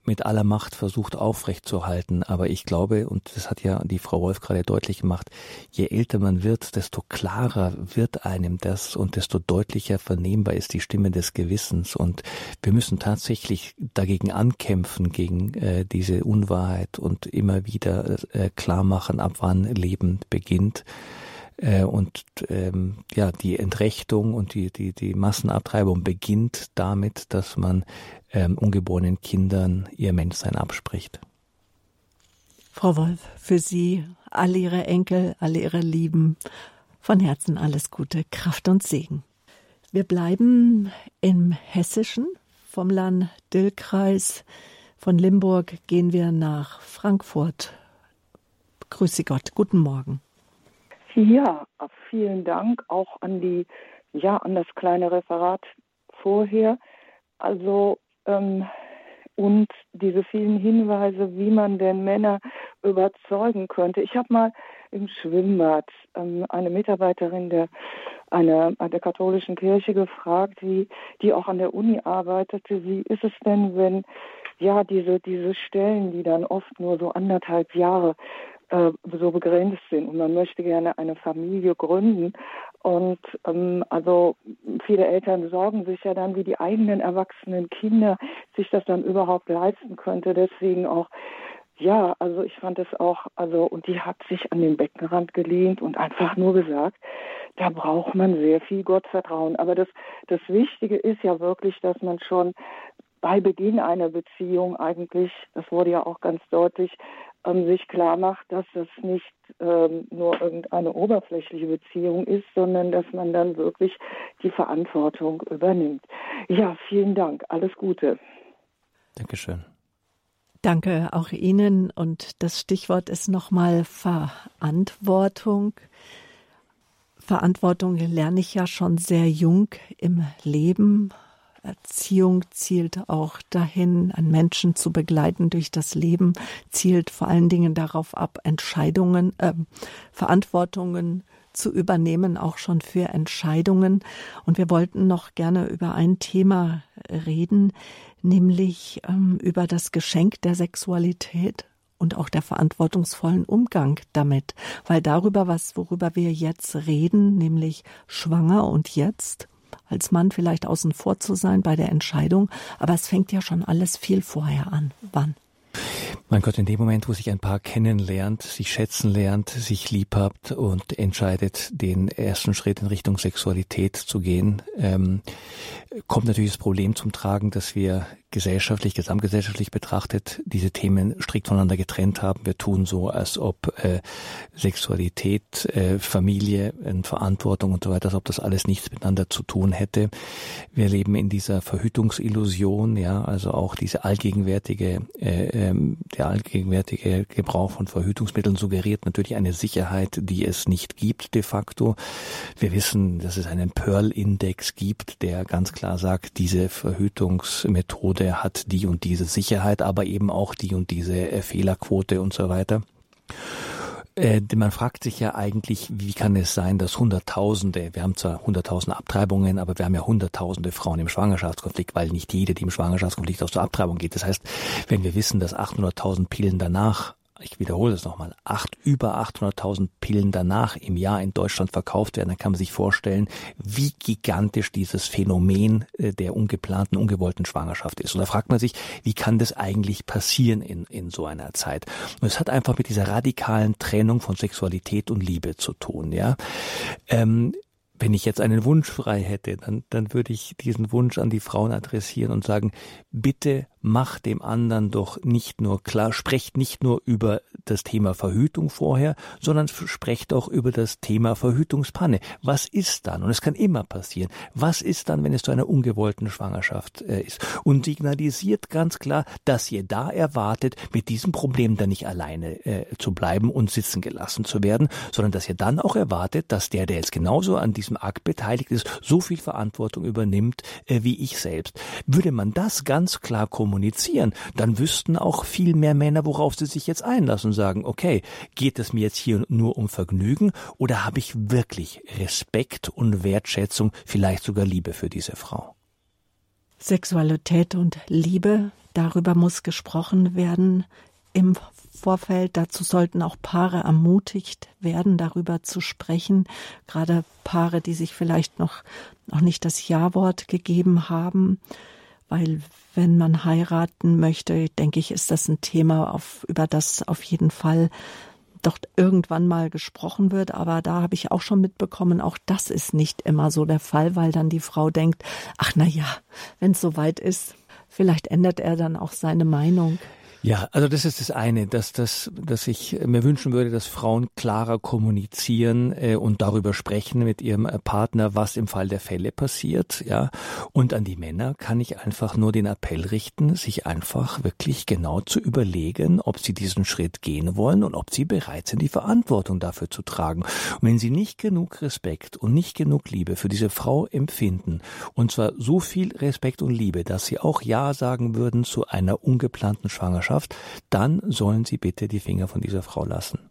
mit aller Macht versucht aufrechtzuerhalten. Aber ich glaube, und das hat ja die Frau Wolf gerade deutlich gemacht, je älter man wird, desto klarer wird einem das und desto deutlicher vernehmbar ist die Stimme des Gewissens. Und wir müssen tatsächlich dagegen ankämpfen, gegen äh, diese Unwahrheit und immer wieder äh, klar machen, ab wann Leben beginnt. Äh, und ähm, ja, die Entrechtung und die, die, die Massenabtreibung beginnt damit, dass man ähm, ungeborenen Kindern ihr Menschsein abspricht. Frau Wolf, für Sie, alle Ihre Enkel, alle Ihre Lieben, von Herzen alles Gute, Kraft und Segen. Wir bleiben im Hessischen, vom Land Dillkreis. Von Limburg gehen wir nach Frankfurt. Grüße Gott, guten Morgen. Ja, vielen Dank auch an die, ja, an das kleine Referat vorher. Also ähm, und diese vielen Hinweise, wie man denn Männer überzeugen könnte. Ich habe mal im Schwimmbad ähm, eine Mitarbeiterin der einer, der katholischen Kirche gefragt, wie die auch an der Uni arbeitete. Wie ist es denn, wenn ja diese diese Stellen, die dann oft nur so anderthalb Jahre äh, so begrenzt sind und man möchte gerne eine Familie gründen. Und ähm, also viele Eltern sorgen sich ja dann, wie die eigenen erwachsenen Kinder sich das dann überhaupt leisten könnte. Deswegen auch ja, also ich fand es auch, also und die hat sich an den Beckenrand gelehnt und einfach nur gesagt, da braucht man sehr viel Gottvertrauen. Aber das, das Wichtige ist ja wirklich, dass man schon bei Beginn einer Beziehung eigentlich, das wurde ja auch ganz deutlich, ähm, sich klar macht, dass das nicht ähm, nur irgendeine oberflächliche Beziehung ist, sondern dass man dann wirklich die Verantwortung übernimmt. Ja, vielen Dank. Alles Gute. Dankeschön. Danke auch Ihnen. Und das Stichwort ist nochmal Verantwortung. Verantwortung lerne ich ja schon sehr jung im Leben Erziehung zielt auch dahin, einen Menschen zu begleiten durch das Leben, zielt vor allen Dingen darauf ab, Entscheidungen, äh, Verantwortungen zu übernehmen, auch schon für Entscheidungen. Und wir wollten noch gerne über ein Thema reden, nämlich ähm, über das Geschenk der Sexualität und auch der verantwortungsvollen Umgang damit, weil darüber was, worüber wir jetzt reden, nämlich schwanger und jetzt, als Mann vielleicht außen vor zu sein bei der Entscheidung, aber es fängt ja schon alles viel vorher an. Wann? Mein Gott, in dem Moment, wo sich ein Paar kennenlernt, sich schätzen lernt, sich lieb habt und entscheidet, den ersten Schritt in Richtung Sexualität zu gehen, ähm, kommt natürlich das Problem zum Tragen, dass wir gesellschaftlich, gesamtgesellschaftlich betrachtet diese Themen strikt voneinander getrennt haben. Wir tun so, als ob äh, Sexualität, äh, Familie, äh, Verantwortung und so weiter, als ob das alles nichts miteinander zu tun hätte. Wir leben in dieser Verhütungsillusion, ja, also auch diese allgegenwärtige, äh, ähm, der allgegenwärtige Gebrauch von Verhütungsmitteln suggeriert natürlich eine Sicherheit, die es nicht gibt de facto. Wir wissen, dass es einen Pearl-Index gibt, der ganz klar sagt, diese Verhütungsmethode der hat die und diese Sicherheit, aber eben auch die und diese äh, Fehlerquote und so weiter. Äh, man fragt sich ja eigentlich, wie kann es sein, dass Hunderttausende, wir haben zwar Hunderttausende Abtreibungen, aber wir haben ja Hunderttausende Frauen im Schwangerschaftskonflikt, weil nicht jede, die im Schwangerschaftskonflikt aus der Abtreibung geht. Das heißt, wenn wir wissen, dass 800.000 Pillen danach ich wiederhole es nochmal, acht, über 800.000 Pillen danach im Jahr in Deutschland verkauft werden, dann kann man sich vorstellen, wie gigantisch dieses Phänomen äh, der ungeplanten, ungewollten Schwangerschaft ist. Und da fragt man sich, wie kann das eigentlich passieren in, in so einer Zeit? Und es hat einfach mit dieser radikalen Trennung von Sexualität und Liebe zu tun, ja. Ähm, wenn ich jetzt einen Wunsch frei hätte, dann, dann würde ich diesen Wunsch an die Frauen adressieren und sagen, bitte macht dem anderen doch nicht nur klar, sprecht nicht nur über das Thema Verhütung vorher, sondern sprecht auch über das Thema Verhütungspanne. Was ist dann? Und es kann immer passieren. Was ist dann, wenn es zu einer ungewollten Schwangerschaft äh, ist? Und signalisiert ganz klar, dass ihr da erwartet, mit diesem Problem dann nicht alleine äh, zu bleiben und sitzen gelassen zu werden, sondern dass ihr dann auch erwartet, dass der, der jetzt genauso an diesem Akt beteiligt ist, so viel Verantwortung übernimmt äh, wie ich selbst. Würde man das ganz klar kommunizieren, kommunizieren, dann wüssten auch viel mehr Männer, worauf sie sich jetzt einlassen und sagen, okay, geht es mir jetzt hier nur um Vergnügen oder habe ich wirklich Respekt und Wertschätzung, vielleicht sogar Liebe für diese Frau? Sexualität und Liebe, darüber muss gesprochen werden im Vorfeld. Dazu sollten auch Paare ermutigt werden, darüber zu sprechen. Gerade Paare, die sich vielleicht noch, noch nicht das Ja-Wort gegeben haben weil wenn man heiraten möchte, denke ich, ist das ein Thema, auf, über das auf jeden Fall doch irgendwann mal gesprochen wird. Aber da habe ich auch schon mitbekommen, auch das ist nicht immer so der Fall, weil dann die Frau denkt, ach na ja, wenn es soweit ist, vielleicht ändert er dann auch seine Meinung. Ja, also das ist das eine, dass das, dass ich mir wünschen würde, dass Frauen klarer kommunizieren äh, und darüber sprechen mit ihrem äh, Partner, was im Fall der Fälle passiert, ja. Und an die Männer kann ich einfach nur den Appell richten, sich einfach wirklich genau zu überlegen, ob sie diesen Schritt gehen wollen und ob sie bereit sind, die Verantwortung dafür zu tragen. Und wenn sie nicht genug Respekt und nicht genug Liebe für diese Frau empfinden, und zwar so viel Respekt und Liebe, dass sie auch Ja sagen würden zu einer ungeplanten Schwangerschaft, Schwangerschaft, dann sollen Sie bitte die Finger von dieser Frau lassen.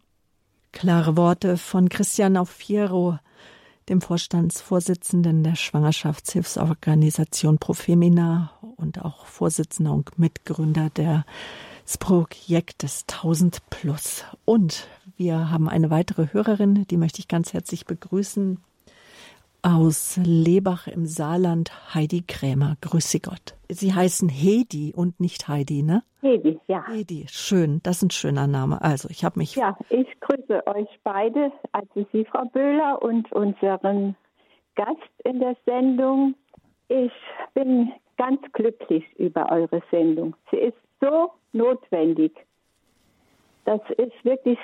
Klare Worte von Christian Auffiero, dem Vorstandsvorsitzenden der Schwangerschaftshilfsorganisation Profemina und auch Vorsitzender und Mitgründer des Projektes 1000 Plus. Und wir haben eine weitere Hörerin, die möchte ich ganz herzlich begrüßen aus Lebach im Saarland, Heidi Krämer. Grüße Gott. Sie heißen Hedi und nicht Heidi, ne? Hedi, ja. Hedi, schön. Das ist ein schöner Name. Also, ich habe mich. Ja, ich grüße euch beide, also Sie, Frau Böhler, und unseren Gast in der Sendung. Ich bin ganz glücklich über eure Sendung. Sie ist so notwendig. Das ist wirklich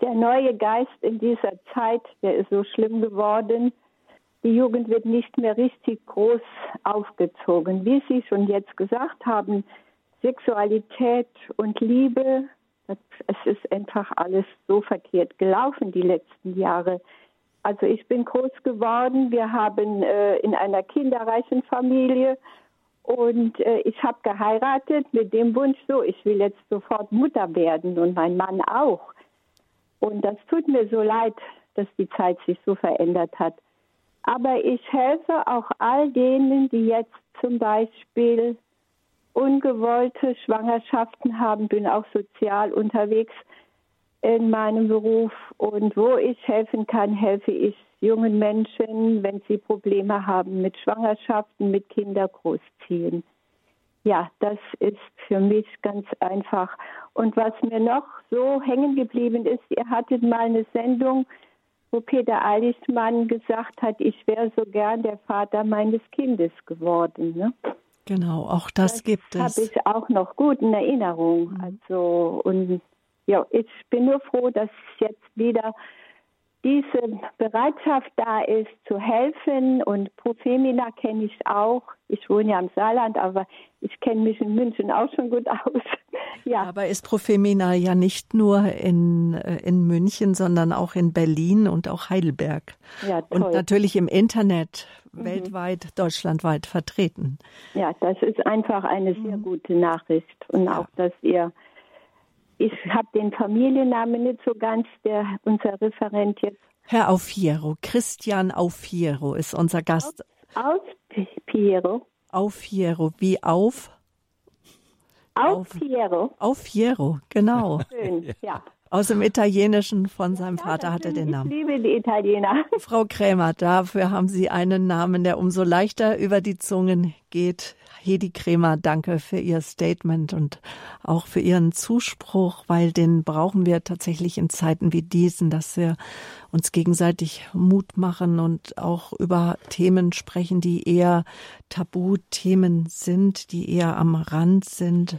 der neue Geist in dieser Zeit, der ist so schlimm geworden die Jugend wird nicht mehr richtig groß aufgezogen. Wie Sie schon jetzt gesagt haben, Sexualität und Liebe, es ist einfach alles so verkehrt gelaufen die letzten Jahre. Also ich bin groß geworden, wir haben äh, in einer kinderreichen Familie und äh, ich habe geheiratet mit dem Wunsch, so, ich will jetzt sofort Mutter werden und mein Mann auch. Und das tut mir so leid, dass die Zeit sich so verändert hat. Aber ich helfe auch all denen, die jetzt zum Beispiel ungewollte Schwangerschaften haben, bin auch sozial unterwegs in meinem Beruf und wo ich helfen kann, helfe ich jungen Menschen, wenn sie Probleme haben mit Schwangerschaften, mit Kindergroßziehen. Ja, das ist für mich ganz einfach. Und was mir noch so hängen geblieben ist, ihr hattet mal eine Sendung wo Peter Eiligmann gesagt hat, ich wäre so gern der Vater meines Kindes geworden. Ne? Genau, auch das, das gibt es. Habe ich auch noch gut in Erinnerung. Mhm. Also und ja, ich bin nur froh, dass jetzt wieder diese Bereitschaft da ist, zu helfen. Und Profemina kenne ich auch. Ich wohne ja im Saarland, aber ich kenne mich in München auch schon gut aus. ja. Aber ist Profemina ja nicht nur in, äh, in München, sondern auch in Berlin und auch Heidelberg. Ja, toll. Und natürlich im Internet mhm. weltweit, deutschlandweit vertreten. Ja, das ist einfach eine sehr mhm. gute Nachricht. Und ja. auch, dass ihr ich habe den Familiennamen nicht so ganz, der unser Referent jetzt. Herr Aufiero, Christian Aufiero ist unser Gast. Auf, Piero. Aufiero, wie auf? Auf Piero. Auf Piero, genau. Schön, ja. Aus dem Italienischen von seinem ja, Vater hatte den Namen. Ich liebe die Italiener. Frau Krämer, dafür haben Sie einen Namen, der umso leichter über die Zungen geht. Hedi Krämer, danke für Ihr Statement und auch für Ihren Zuspruch, weil den brauchen wir tatsächlich in Zeiten wie diesen, dass wir uns gegenseitig Mut machen und auch über Themen sprechen, die eher Tabuthemen sind, die eher am Rand sind,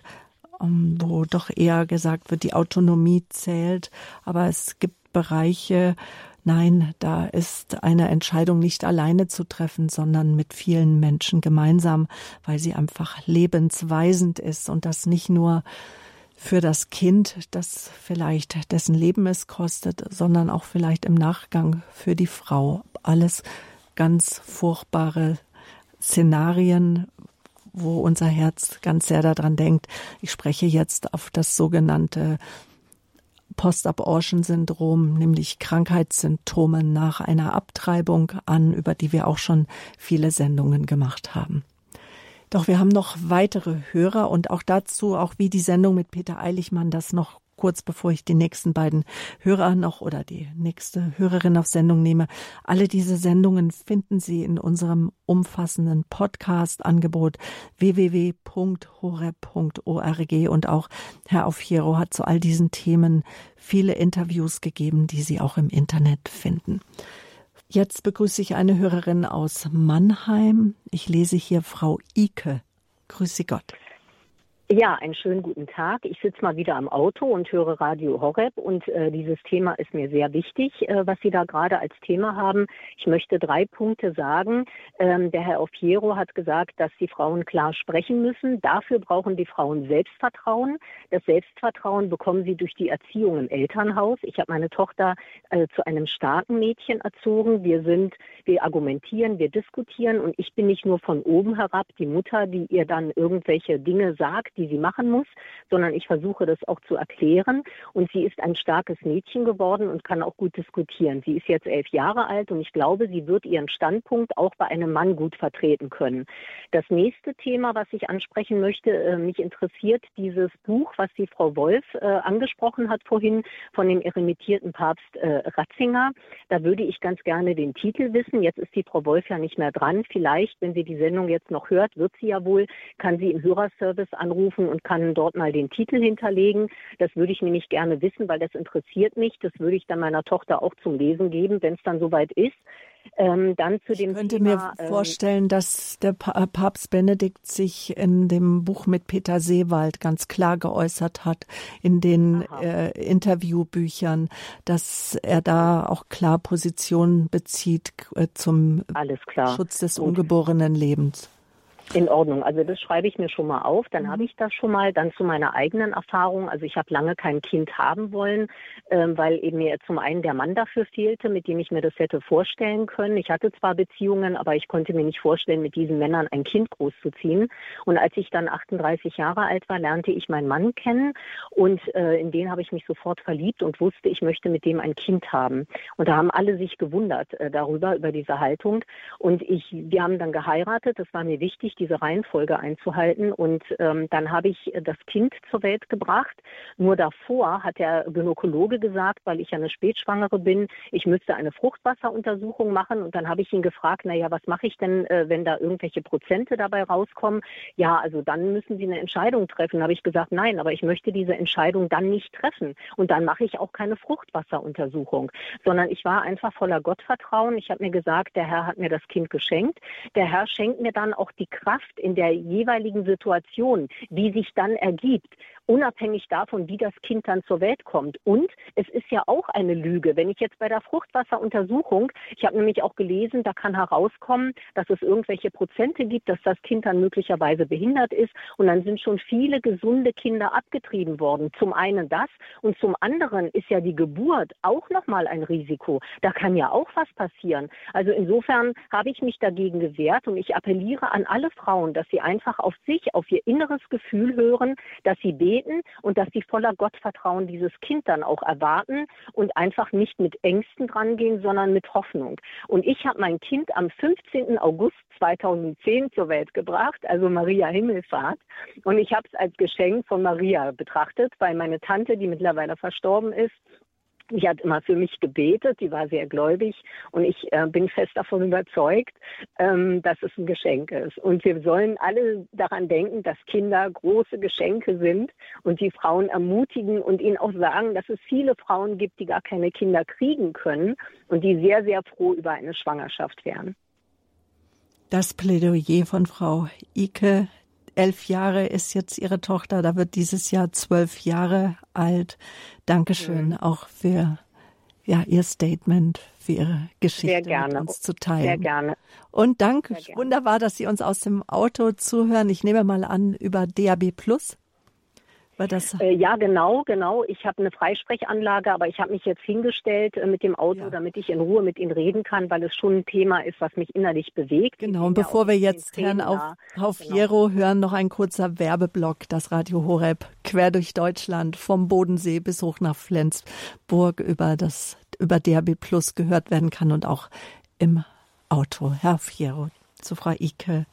wo doch eher gesagt wird, die Autonomie zählt. Aber es gibt Bereiche, Nein, da ist eine Entscheidung nicht alleine zu treffen, sondern mit vielen Menschen gemeinsam, weil sie einfach lebensweisend ist und das nicht nur für das Kind, das vielleicht dessen Leben es kostet, sondern auch vielleicht im Nachgang für die Frau. Alles ganz furchtbare Szenarien, wo unser Herz ganz sehr daran denkt. Ich spreche jetzt auf das sogenannte Post-Abortion-Syndrom, nämlich Krankheitssymptome nach einer Abtreibung an, über die wir auch schon viele Sendungen gemacht haben. Doch wir haben noch weitere Hörer und auch dazu, auch wie die Sendung mit Peter Eiligmann das noch kurz bevor ich die nächsten beiden Hörer noch oder die nächste Hörerin auf Sendung nehme. Alle diese Sendungen finden Sie in unserem umfassenden Podcast-Angebot www.horeb.org und auch Herr Aufhiero hat zu all diesen Themen viele Interviews gegeben, die Sie auch im Internet finden. Jetzt begrüße ich eine Hörerin aus Mannheim. Ich lese hier Frau Ike. Grüße Gott. Ja, einen schönen guten Tag. Ich sitze mal wieder am Auto und höre Radio Horeb und äh, dieses Thema ist mir sehr wichtig, äh, was Sie da gerade als Thema haben. Ich möchte drei Punkte sagen. Ähm, der Herr Opiero hat gesagt, dass die Frauen klar sprechen müssen. Dafür brauchen die Frauen Selbstvertrauen. Das Selbstvertrauen bekommen sie durch die Erziehung im Elternhaus. Ich habe meine Tochter äh, zu einem starken Mädchen erzogen. Wir sind, wir argumentieren, wir diskutieren und ich bin nicht nur von oben herab die Mutter, die ihr dann irgendwelche Dinge sagt, die sie machen muss, sondern ich versuche das auch zu erklären. Und sie ist ein starkes Mädchen geworden und kann auch gut diskutieren. Sie ist jetzt elf Jahre alt und ich glaube, sie wird ihren Standpunkt auch bei einem Mann gut vertreten können. Das nächste Thema, was ich ansprechen möchte, äh, mich interessiert dieses Buch, was die Frau Wolf äh, angesprochen hat vorhin von dem eremitierten Papst äh, Ratzinger. Da würde ich ganz gerne den Titel wissen. Jetzt ist die Frau Wolf ja nicht mehr dran. Vielleicht, wenn sie die Sendung jetzt noch hört, wird sie ja wohl, kann sie im Hörerservice anrufen anrufen und kann dort mal den Titel hinterlegen. Das würde ich nämlich gerne wissen, weil das interessiert mich. Das würde ich dann meiner Tochter auch zum Lesen geben, wenn es dann soweit ist. Ähm, dann zu dem ich könnte Thema, mir ähm, vorstellen, dass der äh, Papst Benedikt sich in dem Buch mit Peter Seewald ganz klar geäußert hat, in den äh, Interviewbüchern, dass er da auch klar Position bezieht äh, zum Schutz des Gut. ungeborenen Lebens. In Ordnung. Also das schreibe ich mir schon mal auf. Dann mhm. habe ich das schon mal. Dann zu meiner eigenen Erfahrung. Also ich habe lange kein Kind haben wollen, ähm, weil eben mir zum einen der Mann dafür fehlte, mit dem ich mir das hätte vorstellen können. Ich hatte zwar Beziehungen, aber ich konnte mir nicht vorstellen, mit diesen Männern ein Kind großzuziehen. Und als ich dann 38 Jahre alt war, lernte ich meinen Mann kennen und äh, in den habe ich mich sofort verliebt und wusste, ich möchte mit dem ein Kind haben. Und da haben alle sich gewundert äh, darüber, über diese Haltung. Und ich, wir haben dann geheiratet. Das war mir wichtig diese Reihenfolge einzuhalten. Und ähm, dann habe ich das Kind zur Welt gebracht. Nur davor hat der Gynäkologe gesagt, weil ich ja eine Spätschwangere bin, ich müsste eine Fruchtwasseruntersuchung machen. Und dann habe ich ihn gefragt, naja, was mache ich denn, äh, wenn da irgendwelche Prozente dabei rauskommen? Ja, also dann müssen Sie eine Entscheidung treffen. Da habe ich gesagt, nein, aber ich möchte diese Entscheidung dann nicht treffen. Und dann mache ich auch keine Fruchtwasseruntersuchung, sondern ich war einfach voller Gottvertrauen. Ich habe mir gesagt, der Herr hat mir das Kind geschenkt. Der Herr schenkt mir dann auch die Kraft, Kraft in der jeweiligen Situation, die sich dann ergibt, unabhängig davon, wie das Kind dann zur Welt kommt. Und es ist ja auch eine Lüge. Wenn ich jetzt bei der Fruchtwasseruntersuchung, ich habe nämlich auch gelesen, da kann herauskommen, dass es irgendwelche Prozente gibt, dass das Kind dann möglicherweise behindert ist. Und dann sind schon viele gesunde Kinder abgetrieben worden. Zum einen das und zum anderen ist ja die Geburt auch nochmal ein Risiko. Da kann ja auch was passieren. Also insofern habe ich mich dagegen gewehrt und ich appelliere an alle Frauen, dass sie einfach auf sich, auf ihr inneres Gefühl hören, dass sie beten, und dass sie voller Gottvertrauen dieses Kind dann auch erwarten und einfach nicht mit Ängsten drangehen, sondern mit Hoffnung. Und ich habe mein Kind am 15. August 2010 zur Welt gebracht, also Maria Himmelfahrt. Und ich habe es als Geschenk von Maria betrachtet, weil meine Tante, die mittlerweile verstorben ist, die hat immer für mich gebetet, die war sehr gläubig und ich äh, bin fest davon überzeugt, ähm, dass es ein Geschenk ist. Und wir sollen alle daran denken, dass Kinder große Geschenke sind und die Frauen ermutigen und ihnen auch sagen, dass es viele Frauen gibt, die gar keine Kinder kriegen können und die sehr, sehr froh über eine Schwangerschaft wären. Das Plädoyer von Frau Ike elf Jahre ist jetzt ihre Tochter, da wird dieses Jahr zwölf Jahre alt. Dankeschön mhm. auch für ja, ihr Statement, für ihre Geschichte mit uns zu teilen. Sehr gerne. Und danke, wunderbar, dass Sie uns aus dem Auto zuhören. Ich nehme mal an über DAB Plus. War das äh, ja, genau, genau. Ich habe eine Freisprechanlage, aber ich habe mich jetzt hingestellt äh, mit dem Auto, ja. damit ich in Ruhe mit Ihnen reden kann, weil es schon ein Thema ist, was mich innerlich bewegt. Genau, und bevor wir jetzt Herrn auf, auf genau. Jero hören, noch ein kurzer Werbeblock, das Radio Horeb quer durch Deutschland, vom Bodensee bis hoch nach Flensburg über das über DRB Plus gehört werden kann und auch im Auto. Herr Fiero, zu Frau Ike.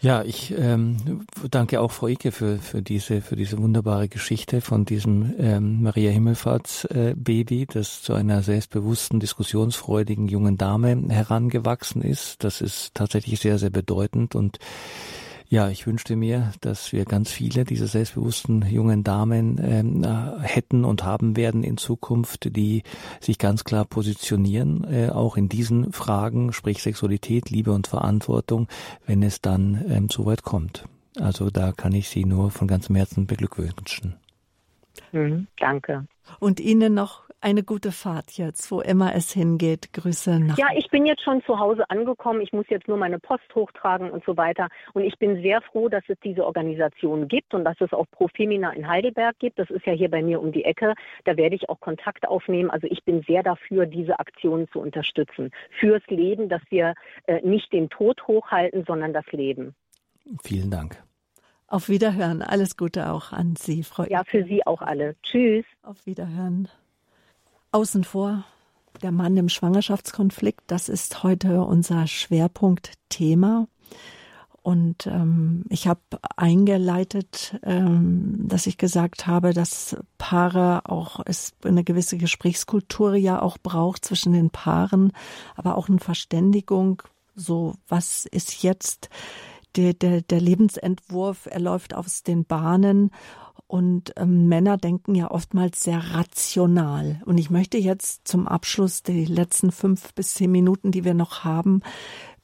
Ja, ich ähm, danke auch Frau Icke für, für, diese, für diese wunderbare Geschichte von diesem ähm, Maria Himmelfahrts äh, Baby, das zu einer selbstbewussten, diskussionsfreudigen jungen Dame herangewachsen ist. Das ist tatsächlich sehr, sehr bedeutend und ja, ich wünschte mir, dass wir ganz viele dieser selbstbewussten jungen Damen ähm, äh, hätten und haben werden in Zukunft, die sich ganz klar positionieren, äh, auch in diesen Fragen, sprich Sexualität, Liebe und Verantwortung, wenn es dann ähm, so weit kommt. Also da kann ich Sie nur von ganzem Herzen beglückwünschen. Mhm, danke. Und Ihnen noch eine gute Fahrt jetzt, wo immer es hingeht. Grüße nach. Ja, ich bin jetzt schon zu Hause angekommen. Ich muss jetzt nur meine Post hochtragen und so weiter. Und ich bin sehr froh, dass es diese Organisation gibt und dass es auch Profemina in Heidelberg gibt. Das ist ja hier bei mir um die Ecke. Da werde ich auch Kontakt aufnehmen. Also ich bin sehr dafür, diese Aktionen zu unterstützen. Fürs Leben, dass wir äh, nicht den Tod hochhalten, sondern das Leben. Vielen Dank. Auf Wiederhören. Alles Gute auch an Sie, Frau. Ja, für Sie auch alle. Tschüss. Auf Wiederhören. Außen vor, der Mann im Schwangerschaftskonflikt, das ist heute unser Schwerpunktthema. Und ähm, ich habe eingeleitet, ähm, dass ich gesagt habe, dass Paare auch es eine gewisse Gesprächskultur ja auch braucht zwischen den Paaren, aber auch eine Verständigung. So, was ist jetzt der, der, der Lebensentwurf? Er läuft aus den Bahnen und ähm, Männer denken ja oftmals sehr rational. Und ich möchte jetzt zum Abschluss die letzten fünf bis zehn Minuten, die wir noch haben,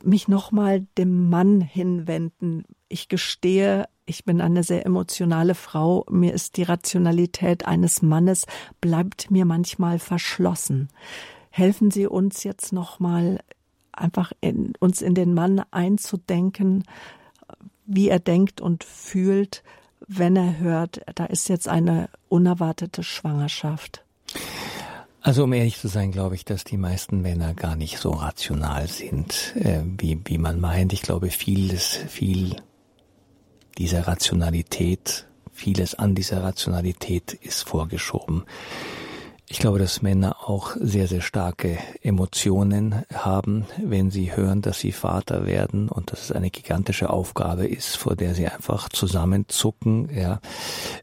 mich nochmal dem Mann hinwenden. Ich gestehe, ich bin eine sehr emotionale Frau. Mir ist die Rationalität eines Mannes bleibt mir manchmal verschlossen. Helfen Sie uns jetzt nochmal einfach in, uns in den Mann einzudenken, wie er denkt und fühlt, wenn er hört, da ist jetzt eine unerwartete Schwangerschaft? Also um ehrlich zu sein, glaube ich, dass die meisten Männer gar nicht so rational sind, äh, wie, wie man meint. Ich glaube, vieles, viel dieser Rationalität, vieles an dieser Rationalität ist vorgeschoben. Ich glaube, dass Männer auch sehr, sehr starke Emotionen haben, wenn sie hören, dass sie Vater werden und dass es eine gigantische Aufgabe ist, vor der sie einfach zusammenzucken, ja,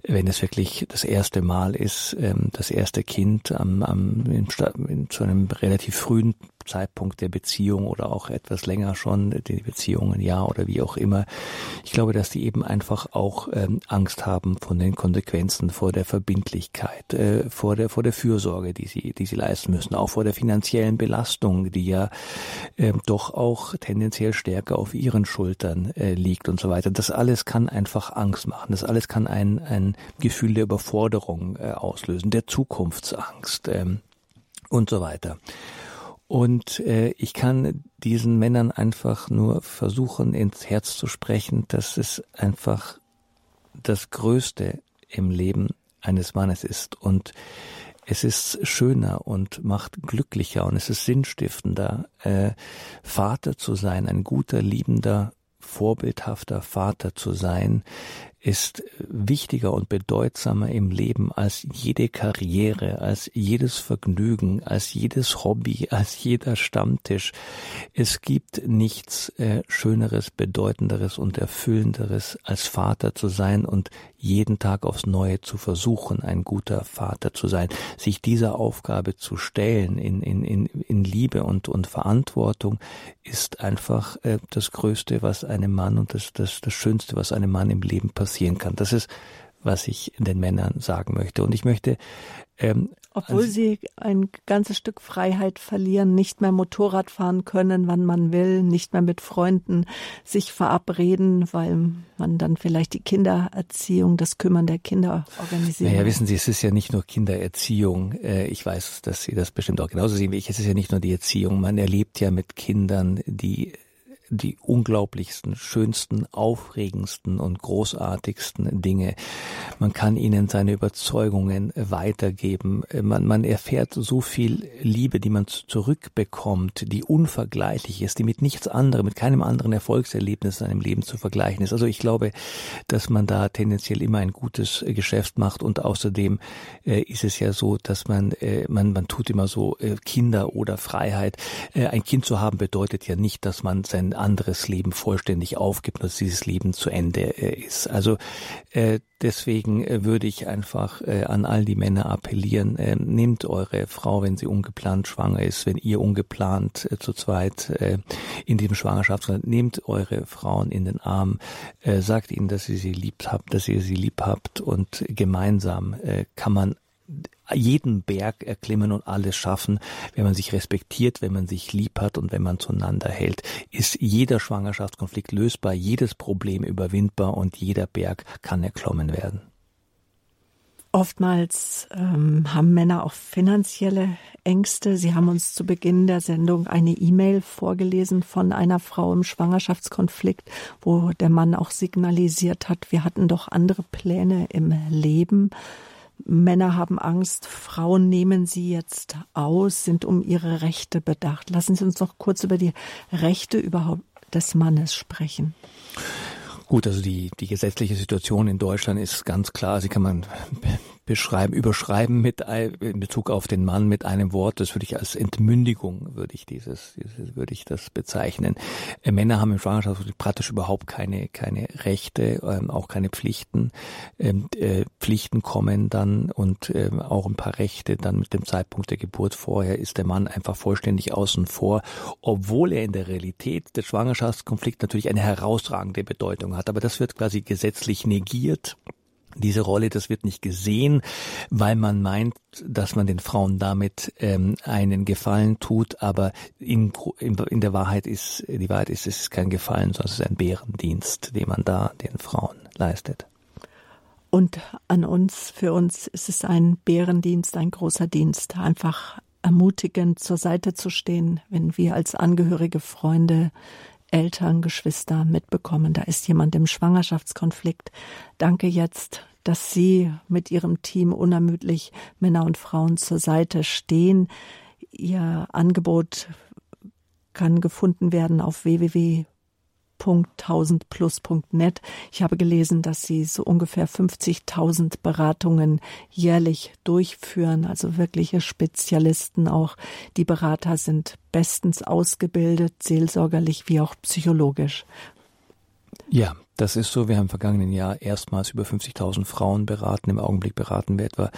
wenn es wirklich das erste Mal ist, ähm, das erste Kind am, am, in, zu einem relativ frühen Zeitpunkt der Beziehung oder auch etwas länger schon, die Beziehungen ja oder wie auch immer. Ich glaube, dass die eben einfach auch ähm, Angst haben von den Konsequenzen, vor der Verbindlichkeit, äh, vor der vor der Fürsorge, die sie die sie leisten müssen, auch vor der finanziellen Belastung, die ja äh, doch auch tendenziell stärker auf ihren Schultern äh, liegt und so weiter. Das alles kann einfach Angst machen. Das alles kann ein ein Gefühl der Überforderung äh, auslösen, der Zukunftsangst ähm, und so weiter. Und äh, ich kann diesen Männern einfach nur versuchen, ins Herz zu sprechen, dass es einfach das Größte im Leben eines Mannes ist. Und es ist schöner und macht glücklicher und es ist sinnstiftender, äh, Vater zu sein, ein guter, liebender, vorbildhafter Vater zu sein, ist wichtiger und bedeutsamer im Leben als jede Karriere, als jedes Vergnügen, als jedes Hobby, als jeder Stammtisch. Es gibt nichts äh, Schöneres, Bedeutenderes und Erfüllenderes, als Vater zu sein und jeden Tag aufs Neue zu versuchen, ein guter Vater zu sein, sich dieser Aufgabe zu stellen in, in, in, in Liebe und, und Verantwortung, ist einfach äh, das Größte, was einem Mann und das, das, das Schönste, was einem Mann im Leben passieren kann. Das ist, was ich den Männern sagen möchte. Und ich möchte ähm, obwohl also, sie ein ganzes Stück Freiheit verlieren, nicht mehr Motorrad fahren können, wann man will, nicht mehr mit Freunden sich verabreden, weil man dann vielleicht die Kindererziehung, das Kümmern der Kinder organisiert. Naja, wissen Sie, es ist ja nicht nur Kindererziehung. Äh, ich weiß, dass Sie das bestimmt auch genauso sehen wie ich. Es ist ja nicht nur die Erziehung. Man erlebt ja mit Kindern, die die unglaublichsten, schönsten, aufregendsten und großartigsten Dinge. Man kann ihnen seine Überzeugungen weitergeben. Man, man erfährt so viel Liebe, die man zurückbekommt, die unvergleichlich ist, die mit nichts anderem, mit keinem anderen Erfolgserlebnis in seinem Leben zu vergleichen ist. Also ich glaube, dass man da tendenziell immer ein gutes Geschäft macht und außerdem äh, ist es ja so, dass man, äh, man, man tut immer so äh, Kinder oder Freiheit. Äh, ein Kind zu haben bedeutet ja nicht, dass man sein anderes Leben vollständig aufgibt, dass dieses Leben zu Ende äh, ist. Also äh, deswegen äh, würde ich einfach äh, an all die Männer appellieren, äh, nehmt eure Frau, wenn sie ungeplant schwanger ist, wenn ihr ungeplant äh, zu zweit äh, in diesem Schwangerschaftsland, nehmt eure Frauen in den Arm, äh, sagt ihnen, dass ihr sie lieb habt, dass ihr sie lieb habt und gemeinsam äh, kann man jeden Berg erklimmen und alles schaffen. Wenn man sich respektiert, wenn man sich lieb hat und wenn man zueinander hält, ist jeder Schwangerschaftskonflikt lösbar, jedes Problem überwindbar und jeder Berg kann erklommen werden. Oftmals ähm, haben Männer auch finanzielle Ängste. Sie haben uns zu Beginn der Sendung eine E-Mail vorgelesen von einer Frau im Schwangerschaftskonflikt, wo der Mann auch signalisiert hat, wir hatten doch andere Pläne im Leben. Männer haben Angst, Frauen nehmen sie jetzt aus, sind um ihre Rechte bedacht. Lassen Sie uns noch kurz über die Rechte überhaupt des Mannes sprechen. Gut, also die, die gesetzliche Situation in Deutschland ist ganz klar. Sie kann man beschreiben, überschreiben mit in Bezug auf den Mann mit einem Wort. Das würde ich als Entmündigung würde ich dieses, dieses würde ich das bezeichnen. Äh, Männer haben im Schwangerschaftskonflikt praktisch überhaupt keine keine Rechte, ähm, auch keine Pflichten. Ähm, äh, Pflichten kommen dann und ähm, auch ein paar Rechte dann mit dem Zeitpunkt der Geburt vorher ist der Mann einfach vollständig außen vor, obwohl er in der Realität des Schwangerschaftskonflikts natürlich eine herausragende Bedeutung hat. Aber das wird quasi gesetzlich negiert diese Rolle, das wird nicht gesehen, weil man meint, dass man den Frauen damit ähm, einen Gefallen tut, aber in, in, in, der Wahrheit ist, die Wahrheit ist, es ist kein Gefallen, sondern es ist ein Bärendienst, den man da den Frauen leistet. Und an uns, für uns ist es ein Bärendienst, ein großer Dienst, einfach ermutigend zur Seite zu stehen, wenn wir als Angehörige, Freunde, Eltern, Geschwister mitbekommen, da ist jemand im Schwangerschaftskonflikt. Danke jetzt, dass Sie mit Ihrem Team unermüdlich Männer und Frauen zur Seite stehen. Ihr Angebot kann gefunden werden auf www 1000plus.net. Ich habe gelesen, dass Sie so ungefähr 50.000 Beratungen jährlich durchführen, also wirkliche Spezialisten auch. Die Berater sind bestens ausgebildet, seelsorgerlich wie auch psychologisch. Ja, Das ist so. Wir haben im vergangenen Jahr erstmals über 50.000 Frauen beraten. Im Augenblick beraten wir etwa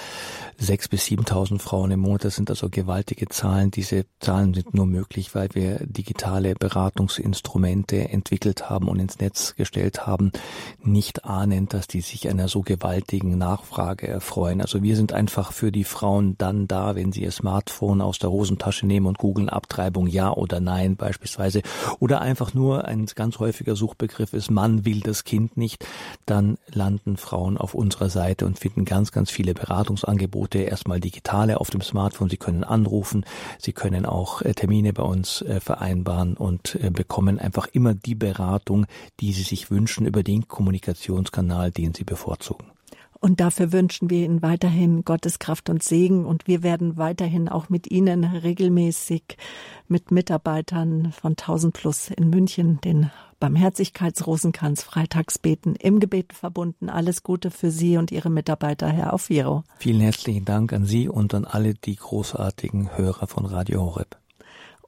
6.000 bis 7.000 Frauen im Monat. Das sind also gewaltige Zahlen. Diese Zahlen sind nur möglich, weil wir digitale Beratungsinstrumente entwickelt haben und ins Netz gestellt haben, nicht ahnend, dass die sich einer so gewaltigen Nachfrage erfreuen. Also wir sind einfach für die Frauen dann da, wenn sie ihr Smartphone aus der Hosentasche nehmen und googeln Abtreibung ja oder nein beispielsweise. Oder einfach nur ein ganz häufiger Suchbegriff ist, Mann will das Kind nicht. Dann landen Frauen auf unserer Seite und finden ganz, ganz viele Beratungsangebote. Erstmal digitale auf dem Smartphone. Sie können anrufen. Sie können auch äh, Termine bei uns äh, vereinbaren und äh, bekommen einfach immer die Beratung, die sie sich wünschen über den Kommunikationskanal, den sie bevorzugen. Und dafür wünschen wir Ihnen weiterhin Gottes Kraft und Segen. Und wir werden weiterhin auch mit Ihnen regelmäßig mit Mitarbeitern von 1000 Plus in München den Barmherzigkeitsrosenkranz Freitagsbeten im Gebet verbunden. Alles Gute für Sie und Ihre Mitarbeiter, Herr Aufiro. Vielen herzlichen Dank an Sie und an alle die großartigen Hörer von Radio Horeb.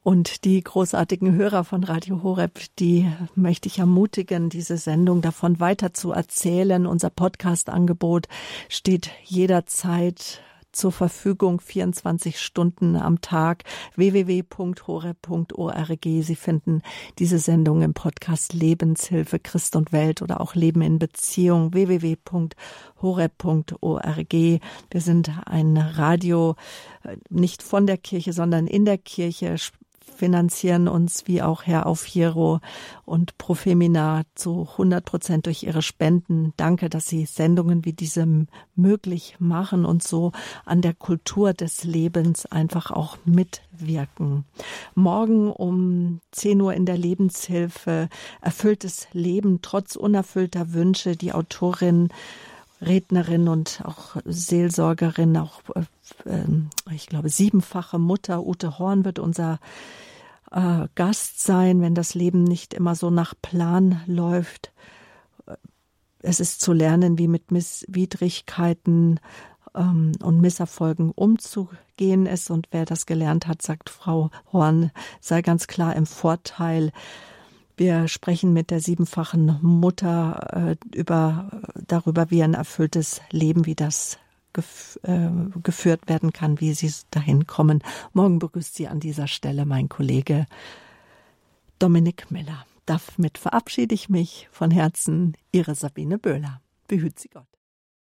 Und die großartigen Hörer von Radio Horeb, die möchte ich ermutigen, diese Sendung davon weiter zu erzählen. Unser Podcast-Angebot steht jederzeit zur Verfügung 24 Stunden am Tag www.horeb.org. Sie finden diese Sendung im Podcast Lebenshilfe Christ und Welt oder auch Leben in Beziehung www.horeb.org. Wir sind ein Radio äh, nicht von der Kirche, sondern in der Kirche finanzieren uns wie auch Herr Aufhiero und Profemina zu 100 Prozent durch ihre Spenden. Danke, dass Sie Sendungen wie diese möglich machen und so an der Kultur des Lebens einfach auch mitwirken. Morgen um 10 Uhr in der Lebenshilfe erfülltes Leben trotz unerfüllter Wünsche. Die Autorin Rednerin und auch Seelsorgerin, auch äh, ich glaube siebenfache Mutter Ute Horn wird unser äh, Gast sein, wenn das Leben nicht immer so nach Plan läuft. Es ist zu lernen, wie mit Misswidrigkeiten ähm, und Misserfolgen umzugehen ist. Und wer das gelernt hat, sagt Frau Horn, sei ganz klar im Vorteil. Wir sprechen mit der siebenfachen Mutter äh, über, darüber, wie ein erfülltes Leben, wie das gef äh, geführt werden kann, wie sie dahin kommen. Morgen begrüßt Sie an dieser Stelle mein Kollege Dominik Miller. Damit verabschiede ich mich von Herzen. Ihre Sabine Böhler. Behüt Sie Gott.